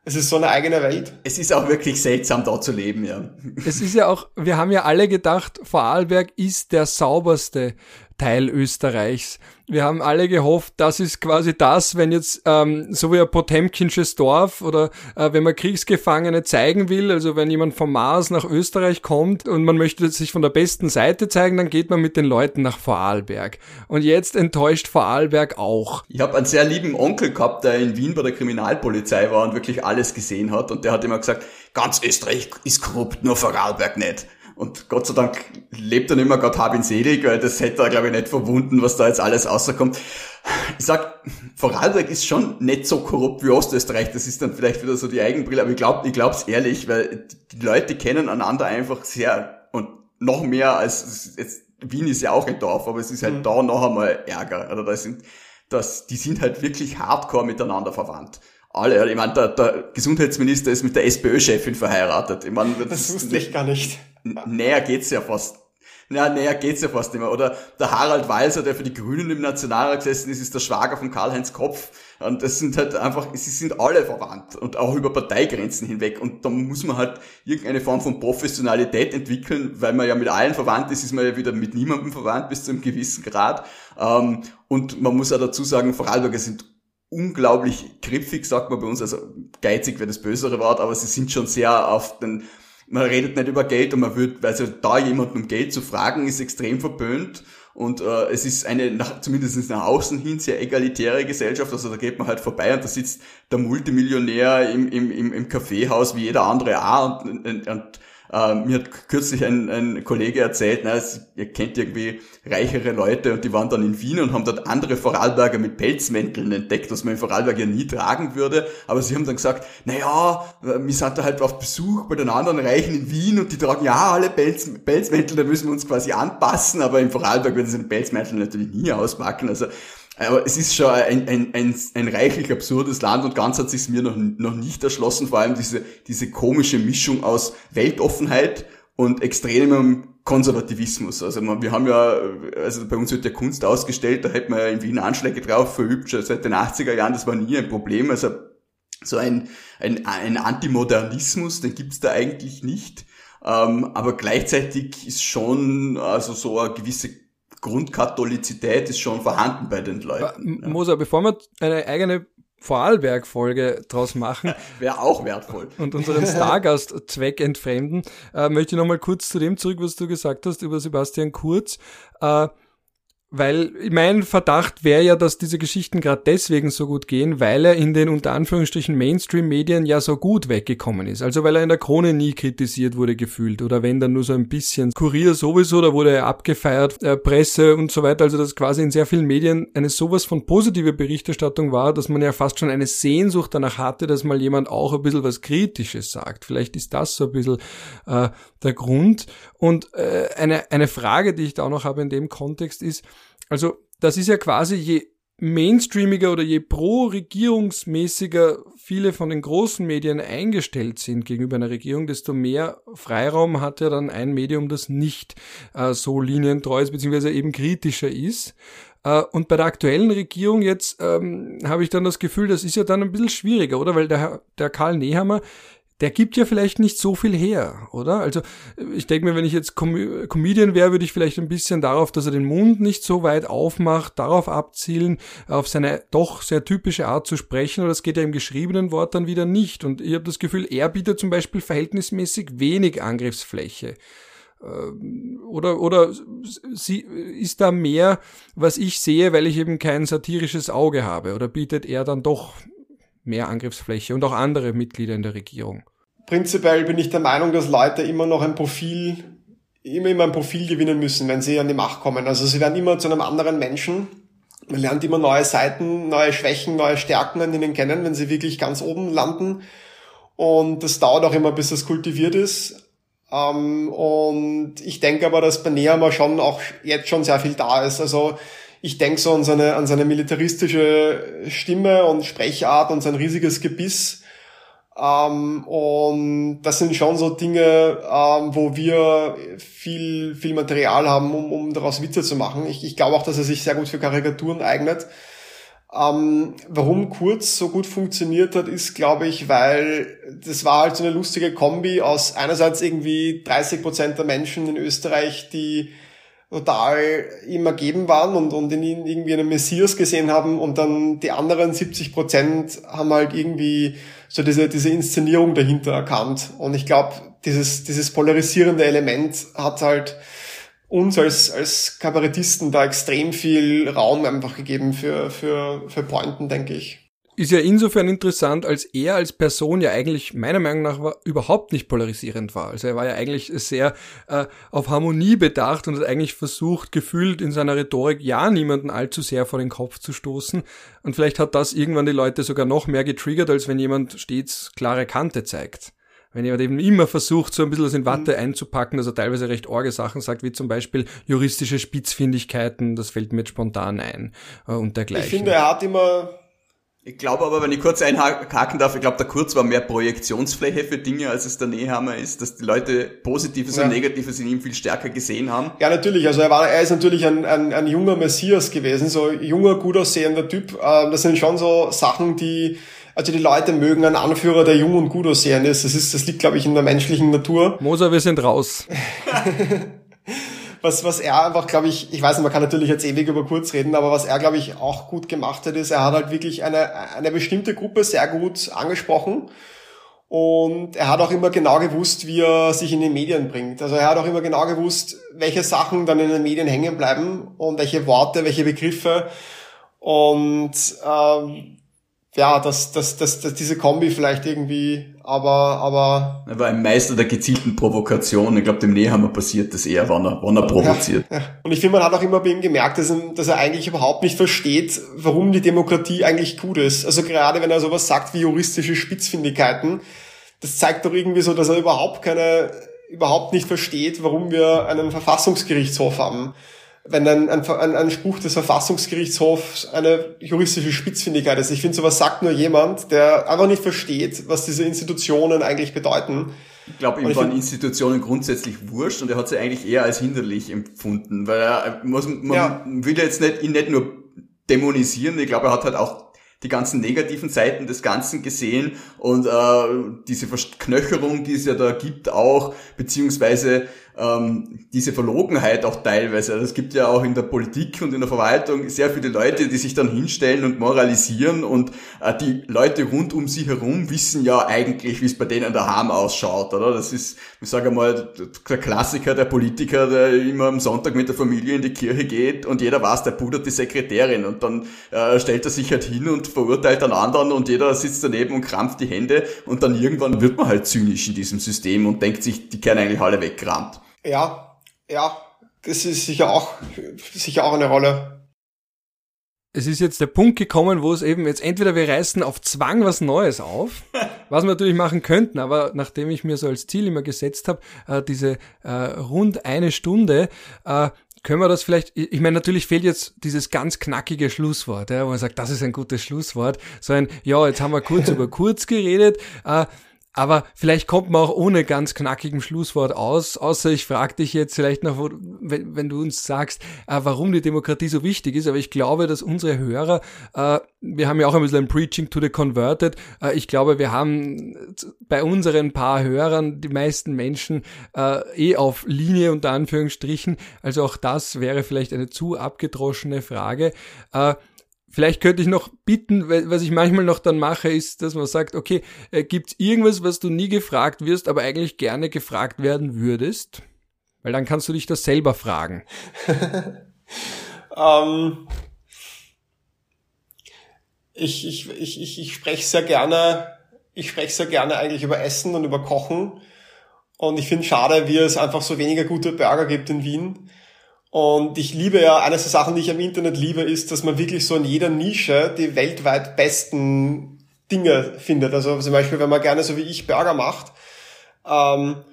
es ist so eine eigene Welt.
Es ist auch wirklich seltsam, da zu leben, ja.
Es ist ja auch, wir haben ja alle gedacht, Vorarlberg ist der sauberste Teil Österreichs. Wir haben alle gehofft, das ist quasi das, wenn jetzt ähm, so wie ein Potemkinsches Dorf oder äh, wenn man Kriegsgefangene zeigen will, also wenn jemand vom Mars nach Österreich kommt und man möchte sich von der besten Seite zeigen, dann geht man mit den Leuten nach Vorarlberg. Und jetzt enttäuscht Vorarlberg auch.
Ich habe einen sehr lieben Onkel gehabt, der in Wien bei der Kriminalpolizei war und wirklich alles gesehen hat und der hat immer gesagt, ganz Österreich ist korrupt, nur Vorarlberg nicht. Und Gott sei Dank lebt er nicht mehr, Gott hab ihn selig, weil das hätte er, glaube ich, nicht verwunden, was da jetzt alles rauskommt. Ich sag, Vorarlberg ist schon nicht so korrupt wie Ostösterreich. Das ist dann vielleicht wieder so die Eigenbrille, aber ich glaube ich glaub's ehrlich, weil die Leute kennen einander einfach sehr und noch mehr als jetzt, Wien ist ja auch ein Dorf, aber es ist halt mhm. da noch einmal Ärger. Oder da sind, das, die sind halt wirklich hardcore miteinander verwandt alle. Ich meine, der, der Gesundheitsminister ist mit der SPÖ-Chefin verheiratet. Ich meine,
das, das wusste ich gar nicht
näher geht's ja fast. Ja, näher geht's ja fast immer. Oder der Harald Walser, der für die Grünen im Nationalrat gesessen ist, ist der Schwager von Karl-Heinz Kopf. Und das sind halt einfach, sie sind alle verwandt und auch über Parteigrenzen hinweg. Und da muss man halt irgendeine Form von Professionalität entwickeln, weil man ja mit allen verwandt ist, ist man ja wieder mit niemandem verwandt bis zu einem gewissen Grad. Ähm, und man muss auch dazu sagen, Vorarlberger sind unglaublich kripfig, sagt man bei uns, also geizig wäre das bösere Wort, aber sie sind schon sehr auf den man redet nicht über Geld und man wird, also da jemanden um Geld zu fragen, ist extrem verböhnt. Und äh, es ist eine, nach, zumindest nach außen hin, sehr egalitäre Gesellschaft. Also da geht man halt vorbei und da sitzt der Multimillionär im, im, im, im Kaffeehaus wie jeder andere auch und, und, und äh, mir hat kürzlich ein, ein Kollege erzählt, na, ihr kennt irgendwie reichere Leute und die waren dann in Wien und haben dort andere Vorarlberger mit Pelzmänteln entdeckt, was man in Vorarlberg ja nie tragen würde. Aber sie haben dann gesagt, na ja, wir sind da halt auf Besuch bei den anderen Reichen in Wien und die tragen ja alle Pelz, Pelzmäntel, da müssen wir uns quasi anpassen, aber in Vorarlberg werden sie den Pelzmäntel natürlich nie auspacken. Also aber es ist schon ein, ein, ein, ein reichlich absurdes Land und ganz hat sich mir noch, noch nicht erschlossen, vor allem diese, diese komische Mischung aus Weltoffenheit und extremem Konservativismus. Also wir haben ja, also bei uns wird ja Kunst ausgestellt, da hätten wir ja in Wien Anschläge drauf verübt, schon seit den 80er Jahren, das war nie ein Problem. Also so ein, ein, ein Antimodernismus, den gibt's da eigentlich nicht. Ähm, aber gleichzeitig ist schon also so eine gewisse Grundkatholizität ist schon vorhanden bei den Leuten.
Ja. Moser, bevor wir eine eigene Vorarlberg-Folge draus machen.
Wäre auch wertvoll.
Und unseren Stargast Zweck entfremden, äh, möchte ich nochmal kurz zu dem zurück, was du gesagt hast über Sebastian Kurz. Äh, weil mein Verdacht wäre ja, dass diese Geschichten gerade deswegen so gut gehen, weil er in den unter Anführungsstrichen Mainstream-Medien ja so gut weggekommen ist. Also weil er in der Krone nie kritisiert wurde gefühlt oder wenn dann nur so ein bisschen. Kurier sowieso, da wurde er abgefeiert, äh, Presse und so weiter. Also dass quasi in sehr vielen Medien eine sowas von positive Berichterstattung war, dass man ja fast schon eine Sehnsucht danach hatte, dass mal jemand auch ein bisschen was Kritisches sagt. Vielleicht ist das so ein bisschen äh, der Grund. Und äh, eine, eine Frage, die ich da auch noch habe in dem Kontext ist, also das ist ja quasi je mainstreamiger oder je pro-regierungsmäßiger viele von den großen Medien eingestellt sind gegenüber einer Regierung, desto mehr Freiraum hat ja dann ein Medium, das nicht äh, so linientreu ist, beziehungsweise eben kritischer ist. Äh, und bei der aktuellen Regierung jetzt ähm, habe ich dann das Gefühl, das ist ja dann ein bisschen schwieriger, oder? Weil der, der Karl Nehammer der gibt ja vielleicht nicht so viel her, oder? Also ich denke mir, wenn ich jetzt Com Comedian wäre, würde ich vielleicht ein bisschen darauf, dass er den Mund nicht so weit aufmacht, darauf abzielen, auf seine doch sehr typische Art zu sprechen, oder das geht ja im geschriebenen Wort dann wieder nicht. Und ich habe das Gefühl, er bietet zum Beispiel verhältnismäßig wenig Angriffsfläche. Ähm, oder, oder sie, ist da mehr, was ich sehe, weil ich eben kein satirisches Auge habe? Oder bietet er dann doch mehr Angriffsfläche und auch andere Mitglieder in der Regierung.
Prinzipiell bin ich der Meinung, dass Leute immer noch ein Profil, immer immer ein Profil gewinnen müssen, wenn sie an die Macht kommen. Also sie werden immer zu einem anderen Menschen. Man lernt immer neue Seiten, neue Schwächen, neue Stärken an ihnen kennen, wenn sie wirklich ganz oben landen. Und das dauert auch immer, bis das kultiviert ist. Ähm, und ich denke aber, dass bei Nehammer schon auch jetzt schon sehr viel da ist. Also ich denke so an seine, an seine militaristische Stimme und Sprechart und sein riesiges Gebiss. Ähm, und das sind schon so Dinge, ähm, wo wir viel, viel Material haben, um, um daraus Witze zu machen. Ich, ich glaube auch, dass er sich sehr gut für Karikaturen eignet. Ähm, warum Kurz so gut funktioniert hat, ist, glaube ich, weil das war halt so eine lustige Kombi aus einerseits irgendwie 30 Prozent der Menschen in Österreich, die total ihm ergeben waren und, und in ihn irgendwie einen Messias gesehen haben und dann die anderen 70 Prozent haben halt irgendwie so diese, diese Inszenierung dahinter erkannt. Und ich glaube, dieses, dieses polarisierende Element hat halt uns als, als Kabarettisten da extrem viel Raum einfach gegeben für, für, für Pointen, denke ich
ist ja insofern interessant, als er als Person ja eigentlich meiner Meinung nach war, überhaupt nicht polarisierend war. Also er war ja eigentlich sehr äh, auf Harmonie bedacht und hat eigentlich versucht, gefühlt in seiner Rhetorik ja niemanden allzu sehr vor den Kopf zu stoßen. Und vielleicht hat das irgendwann die Leute sogar noch mehr getriggert, als wenn jemand stets klare Kante zeigt. Wenn jemand eben immer versucht, so ein bisschen das in Watte mhm. einzupacken, dass er teilweise recht orge Sachen sagt, wie zum Beispiel juristische Spitzfindigkeiten, das fällt mir jetzt spontan ein äh, und dergleichen.
Ich finde, er hat immer
ich glaube aber, wenn ich kurz einhaken darf, ich glaube, der Kurz war mehr Projektionsfläche für Dinge, als es der Nehammer ist, dass die Leute Positives ja. und Negatives in ihm viel stärker gesehen haben.
Ja, natürlich. Also er war, er ist natürlich ein, ein, ein junger Messias gewesen, so junger, gut aussehender Typ. Ähm, das sind schon so Sachen, die, also die Leute mögen einen Anführer, der jung und gut aussehend ist. Das ist, das liegt, glaube ich, in der menschlichen Natur.
Moser, wir sind raus.
was, was er einfach, glaube ich, ich weiß nicht, man kann natürlich jetzt ewig über kurz reden, aber was er, glaube ich, auch gut gemacht hat, ist, er hat halt wirklich eine, eine bestimmte Gruppe sehr gut angesprochen. Und er hat auch immer genau gewusst, wie er sich in den Medien bringt. Also er hat auch immer genau gewusst, welche Sachen dann in den Medien hängen bleiben und welche Worte, welche Begriffe. Und ähm, ja, dass, dass, dass, dass diese Kombi vielleicht irgendwie, aber, aber.
Er war ein Meister der gezielten Provokation. Ich glaube, dem Nehammer passiert das eher, wann er, wann er provoziert.
Ja, ja. Und ich finde, man hat auch immer bei ihm gemerkt, dass er, dass er eigentlich überhaupt nicht versteht, warum die Demokratie eigentlich gut ist. Also gerade wenn er sowas sagt wie juristische Spitzfindigkeiten, das zeigt doch irgendwie so, dass er überhaupt keine, überhaupt nicht versteht, warum wir einen Verfassungsgerichtshof haben wenn ein, ein, ein Spruch des Verfassungsgerichtshofs eine juristische Spitzfindigkeit ist. Ich finde, sowas sagt nur jemand, der einfach nicht versteht, was diese Institutionen eigentlich bedeuten.
Ich glaube, ihm waren Institutionen grundsätzlich wurscht und er hat sie eigentlich eher als hinderlich empfunden, weil er muss, man ja. will jetzt nicht, ihn nicht nur dämonisieren, ich glaube, er hat halt auch die ganzen negativen Seiten des Ganzen gesehen und äh, diese Verknöcherung, die es ja da gibt auch, beziehungsweise ähm, diese Verlogenheit auch teilweise. Also es gibt ja auch in der Politik und in der Verwaltung sehr viele Leute, die sich dann hinstellen und moralisieren und äh, die Leute rund um sie herum wissen ja eigentlich, wie es bei denen daheim ausschaut, oder? Das ist, ich sage mal, der Klassiker der Politiker, der immer am Sonntag mit der Familie in die Kirche geht und jeder weiß, der pudert die Sekretärin und dann äh, stellt er sich halt hin und verurteilt einen anderen und jeder sitzt daneben und krampft die Hände und dann irgendwann wird man halt zynisch in diesem System und denkt sich, die können eigentlich alle weggerammt.
Ja, ja, das ist sicher auch, sicher auch eine Rolle.
Es ist jetzt der Punkt gekommen, wo es eben jetzt entweder wir reißen auf Zwang was Neues auf, was wir natürlich machen könnten, aber nachdem ich mir so als Ziel immer gesetzt habe, äh, diese äh, rund eine Stunde, äh, können wir das vielleicht, ich meine, natürlich fehlt jetzt dieses ganz knackige Schlusswort, ja, wo man sagt, das ist ein gutes Schlusswort, so ein, ja, jetzt haben wir kurz über kurz geredet, äh, aber vielleicht kommt man auch ohne ganz knackigen Schlusswort aus, außer ich frage dich jetzt vielleicht noch, wenn, wenn du uns sagst, äh, warum die Demokratie so wichtig ist. Aber ich glaube, dass unsere Hörer, äh, wir haben ja auch ein bisschen ein Preaching to the Converted, äh, ich glaube, wir haben bei unseren paar Hörern die meisten Menschen eh auf Linie unter Anführungsstrichen. Also auch das wäre vielleicht eine zu abgedroschene Frage. Vielleicht könnte ich noch bitten, was ich manchmal noch dann mache, ist, dass man sagt, okay, äh, gibt's irgendwas, was du nie gefragt wirst, aber eigentlich gerne gefragt werden würdest? Weil dann kannst du dich das selber fragen.
ähm, ich, ich, ich, ich, ich spreche sehr gerne, ich spreche sehr gerne eigentlich über Essen und über Kochen. Und ich finde schade, wie es einfach so weniger gute Burger gibt in Wien. Und ich liebe ja, eines der Sachen, die ich am Internet liebe, ist, dass man wirklich so in jeder Nische die weltweit besten Dinge findet. Also zum Beispiel, wenn man gerne so wie ich Burger macht, ähm,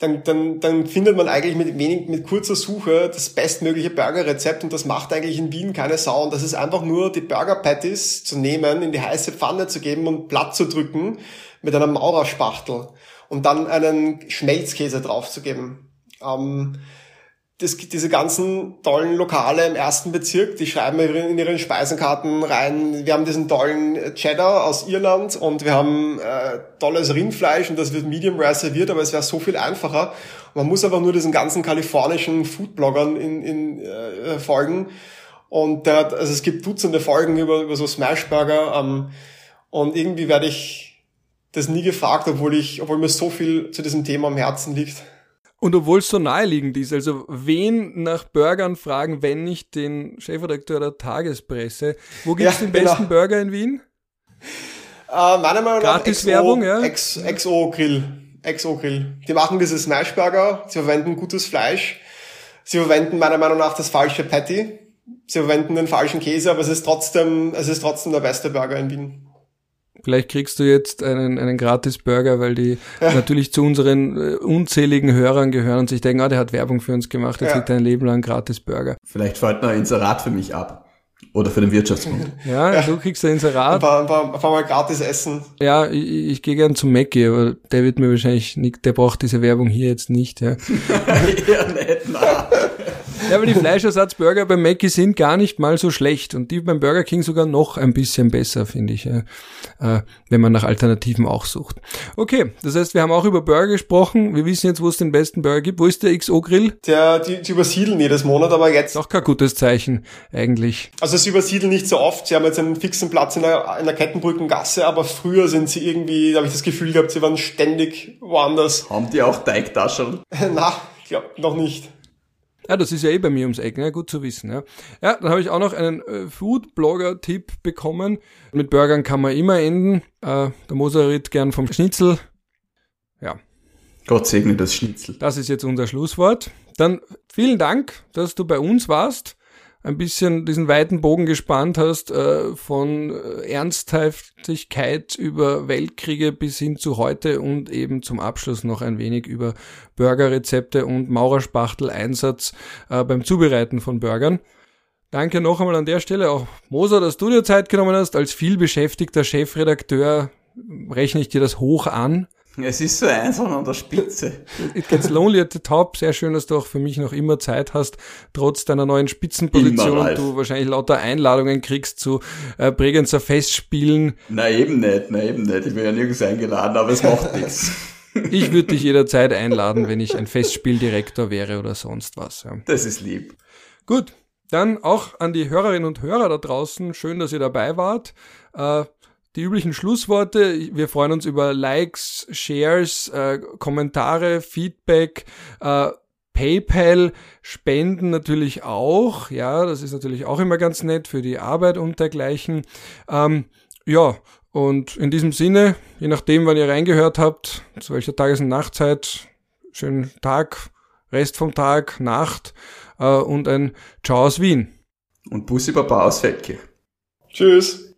dann, dann, dann findet man eigentlich mit wenig, mit kurzer Suche das bestmögliche Burgerrezept und das macht eigentlich in Wien keine Sau. Und das ist einfach nur die Burger Patties zu nehmen, in die heiße Pfanne zu geben und platt zu drücken mit einer Maurerspachtel und dann einen Schmelzkäse draufzugeben. Ähm, das, diese ganzen tollen Lokale im ersten Bezirk, die schreiben in ihren Speisenkarten rein, wir haben diesen tollen Cheddar aus Irland und wir haben äh, tolles Rindfleisch und das wird medium rare serviert, aber es wäre so viel einfacher. Man muss einfach nur diesen ganzen kalifornischen Foodbloggern in, in, äh, folgen und der hat, also es gibt Dutzende Folgen über, über so Smashburger ähm, und irgendwie werde ich das nie gefragt, obwohl ich, obwohl mir so viel zu diesem Thema am Herzen liegt.
Und obwohl es so naheliegend ist, also wen nach Burgern fragen, wenn nicht den Chefredakteur der Tagespresse? Wo gibt's ja, den genau. besten Burger in Wien?
Äh, meiner Meinung nach
Gratis-Werbung, ja?
XO Grill. XO Grill. Die machen diese Smashburger, sie verwenden gutes Fleisch, sie verwenden meiner Meinung nach das falsche Patty, sie verwenden den falschen Käse, aber es ist trotzdem, es ist trotzdem der beste Burger in Wien.
Vielleicht kriegst du jetzt einen, einen Gratis-Burger, weil die ja. natürlich zu unseren äh, unzähligen Hörern gehören und sich denken, ah, der hat Werbung für uns gemacht, jetzt ja. kriegt er ein Leben lang Gratis-Burger.
Vielleicht fällt noch ein Inserat für mich ab. Oder für den Wirtschaftsbund.
Ja, ja, du kriegst ein Inserat. Ein
paar, ein paar, ein paar Mal gratis essen.
Ja, ich, ich gehe gern zum Mackie, aber der wird mir wahrscheinlich nicht, der braucht diese Werbung hier jetzt nicht, ja. ja, nicht, na. Ja, aber die Fleischersatzburger beim Mackie sind gar nicht mal so schlecht und die beim Burger King sogar noch ein bisschen besser, finde ich, äh, wenn man nach Alternativen auch sucht. Okay, das heißt, wir haben auch über Burger gesprochen. Wir wissen jetzt, wo es den besten Burger gibt. Wo ist der XO-Grill?
Der, die, die übersiedeln jedes Monat, aber jetzt...
Auch kein gutes Zeichen, eigentlich.
Also sie übersiedeln nicht so oft. Sie haben jetzt einen fixen Platz in der, in der Kettenbrückengasse, aber früher sind sie irgendwie, da habe ich das Gefühl gehabt, sie waren ständig woanders.
Haben die auch Teigtaschen?
Na, ich glaube noch nicht.
Ja, das ist ja eh bei mir ums Eck, ne? gut zu wissen. Ja, ja dann habe ich auch noch einen äh, Food-Blogger-Tipp bekommen. Mit Burgern kann man immer enden. Äh, der Moser redet gern vom Schnitzel. Ja.
Gott segne das Schnitzel.
Das ist jetzt unser Schlusswort. Dann vielen Dank, dass du bei uns warst ein bisschen diesen weiten Bogen gespannt hast, äh, von äh, Ernsthaftigkeit über Weltkriege bis hin zu heute und eben zum Abschluss noch ein wenig über Burgerrezepte und Maurerspachtel-Einsatz äh, beim Zubereiten von Burgern. Danke noch einmal an der Stelle auch Moser, dass du dir Zeit genommen hast. Als vielbeschäftigter Chefredakteur rechne ich dir das hoch an.
Es ist so einsam an der Spitze.
It gets lonely at the top. Sehr schön, dass du auch für mich noch immer Zeit hast, trotz deiner neuen Spitzenposition und du wahrscheinlich lauter Einladungen kriegst zu äh, Bregenzer Festspielen.
Na eben nicht, na eben nicht. Ich bin ja nirgends eingeladen, aber es macht nichts.
Ich würde dich jederzeit einladen, wenn ich ein Festspieldirektor wäre oder sonst was. Ja.
Das ist lieb.
Gut, dann auch an die Hörerinnen und Hörer da draußen. Schön, dass ihr dabei wart. Äh, die üblichen Schlussworte. Wir freuen uns über Likes, Shares, äh, Kommentare, Feedback, äh, PayPal, Spenden natürlich auch. Ja, das ist natürlich auch immer ganz nett für die Arbeit und dergleichen. Ähm, ja, und in diesem Sinne, je nachdem, wann ihr reingehört habt, zu welcher Tages- und Nachtzeit, schönen Tag, Rest vom Tag, Nacht äh, und ein Ciao aus Wien.
Und Bussi Baba aus Feldkirch.
Tschüss.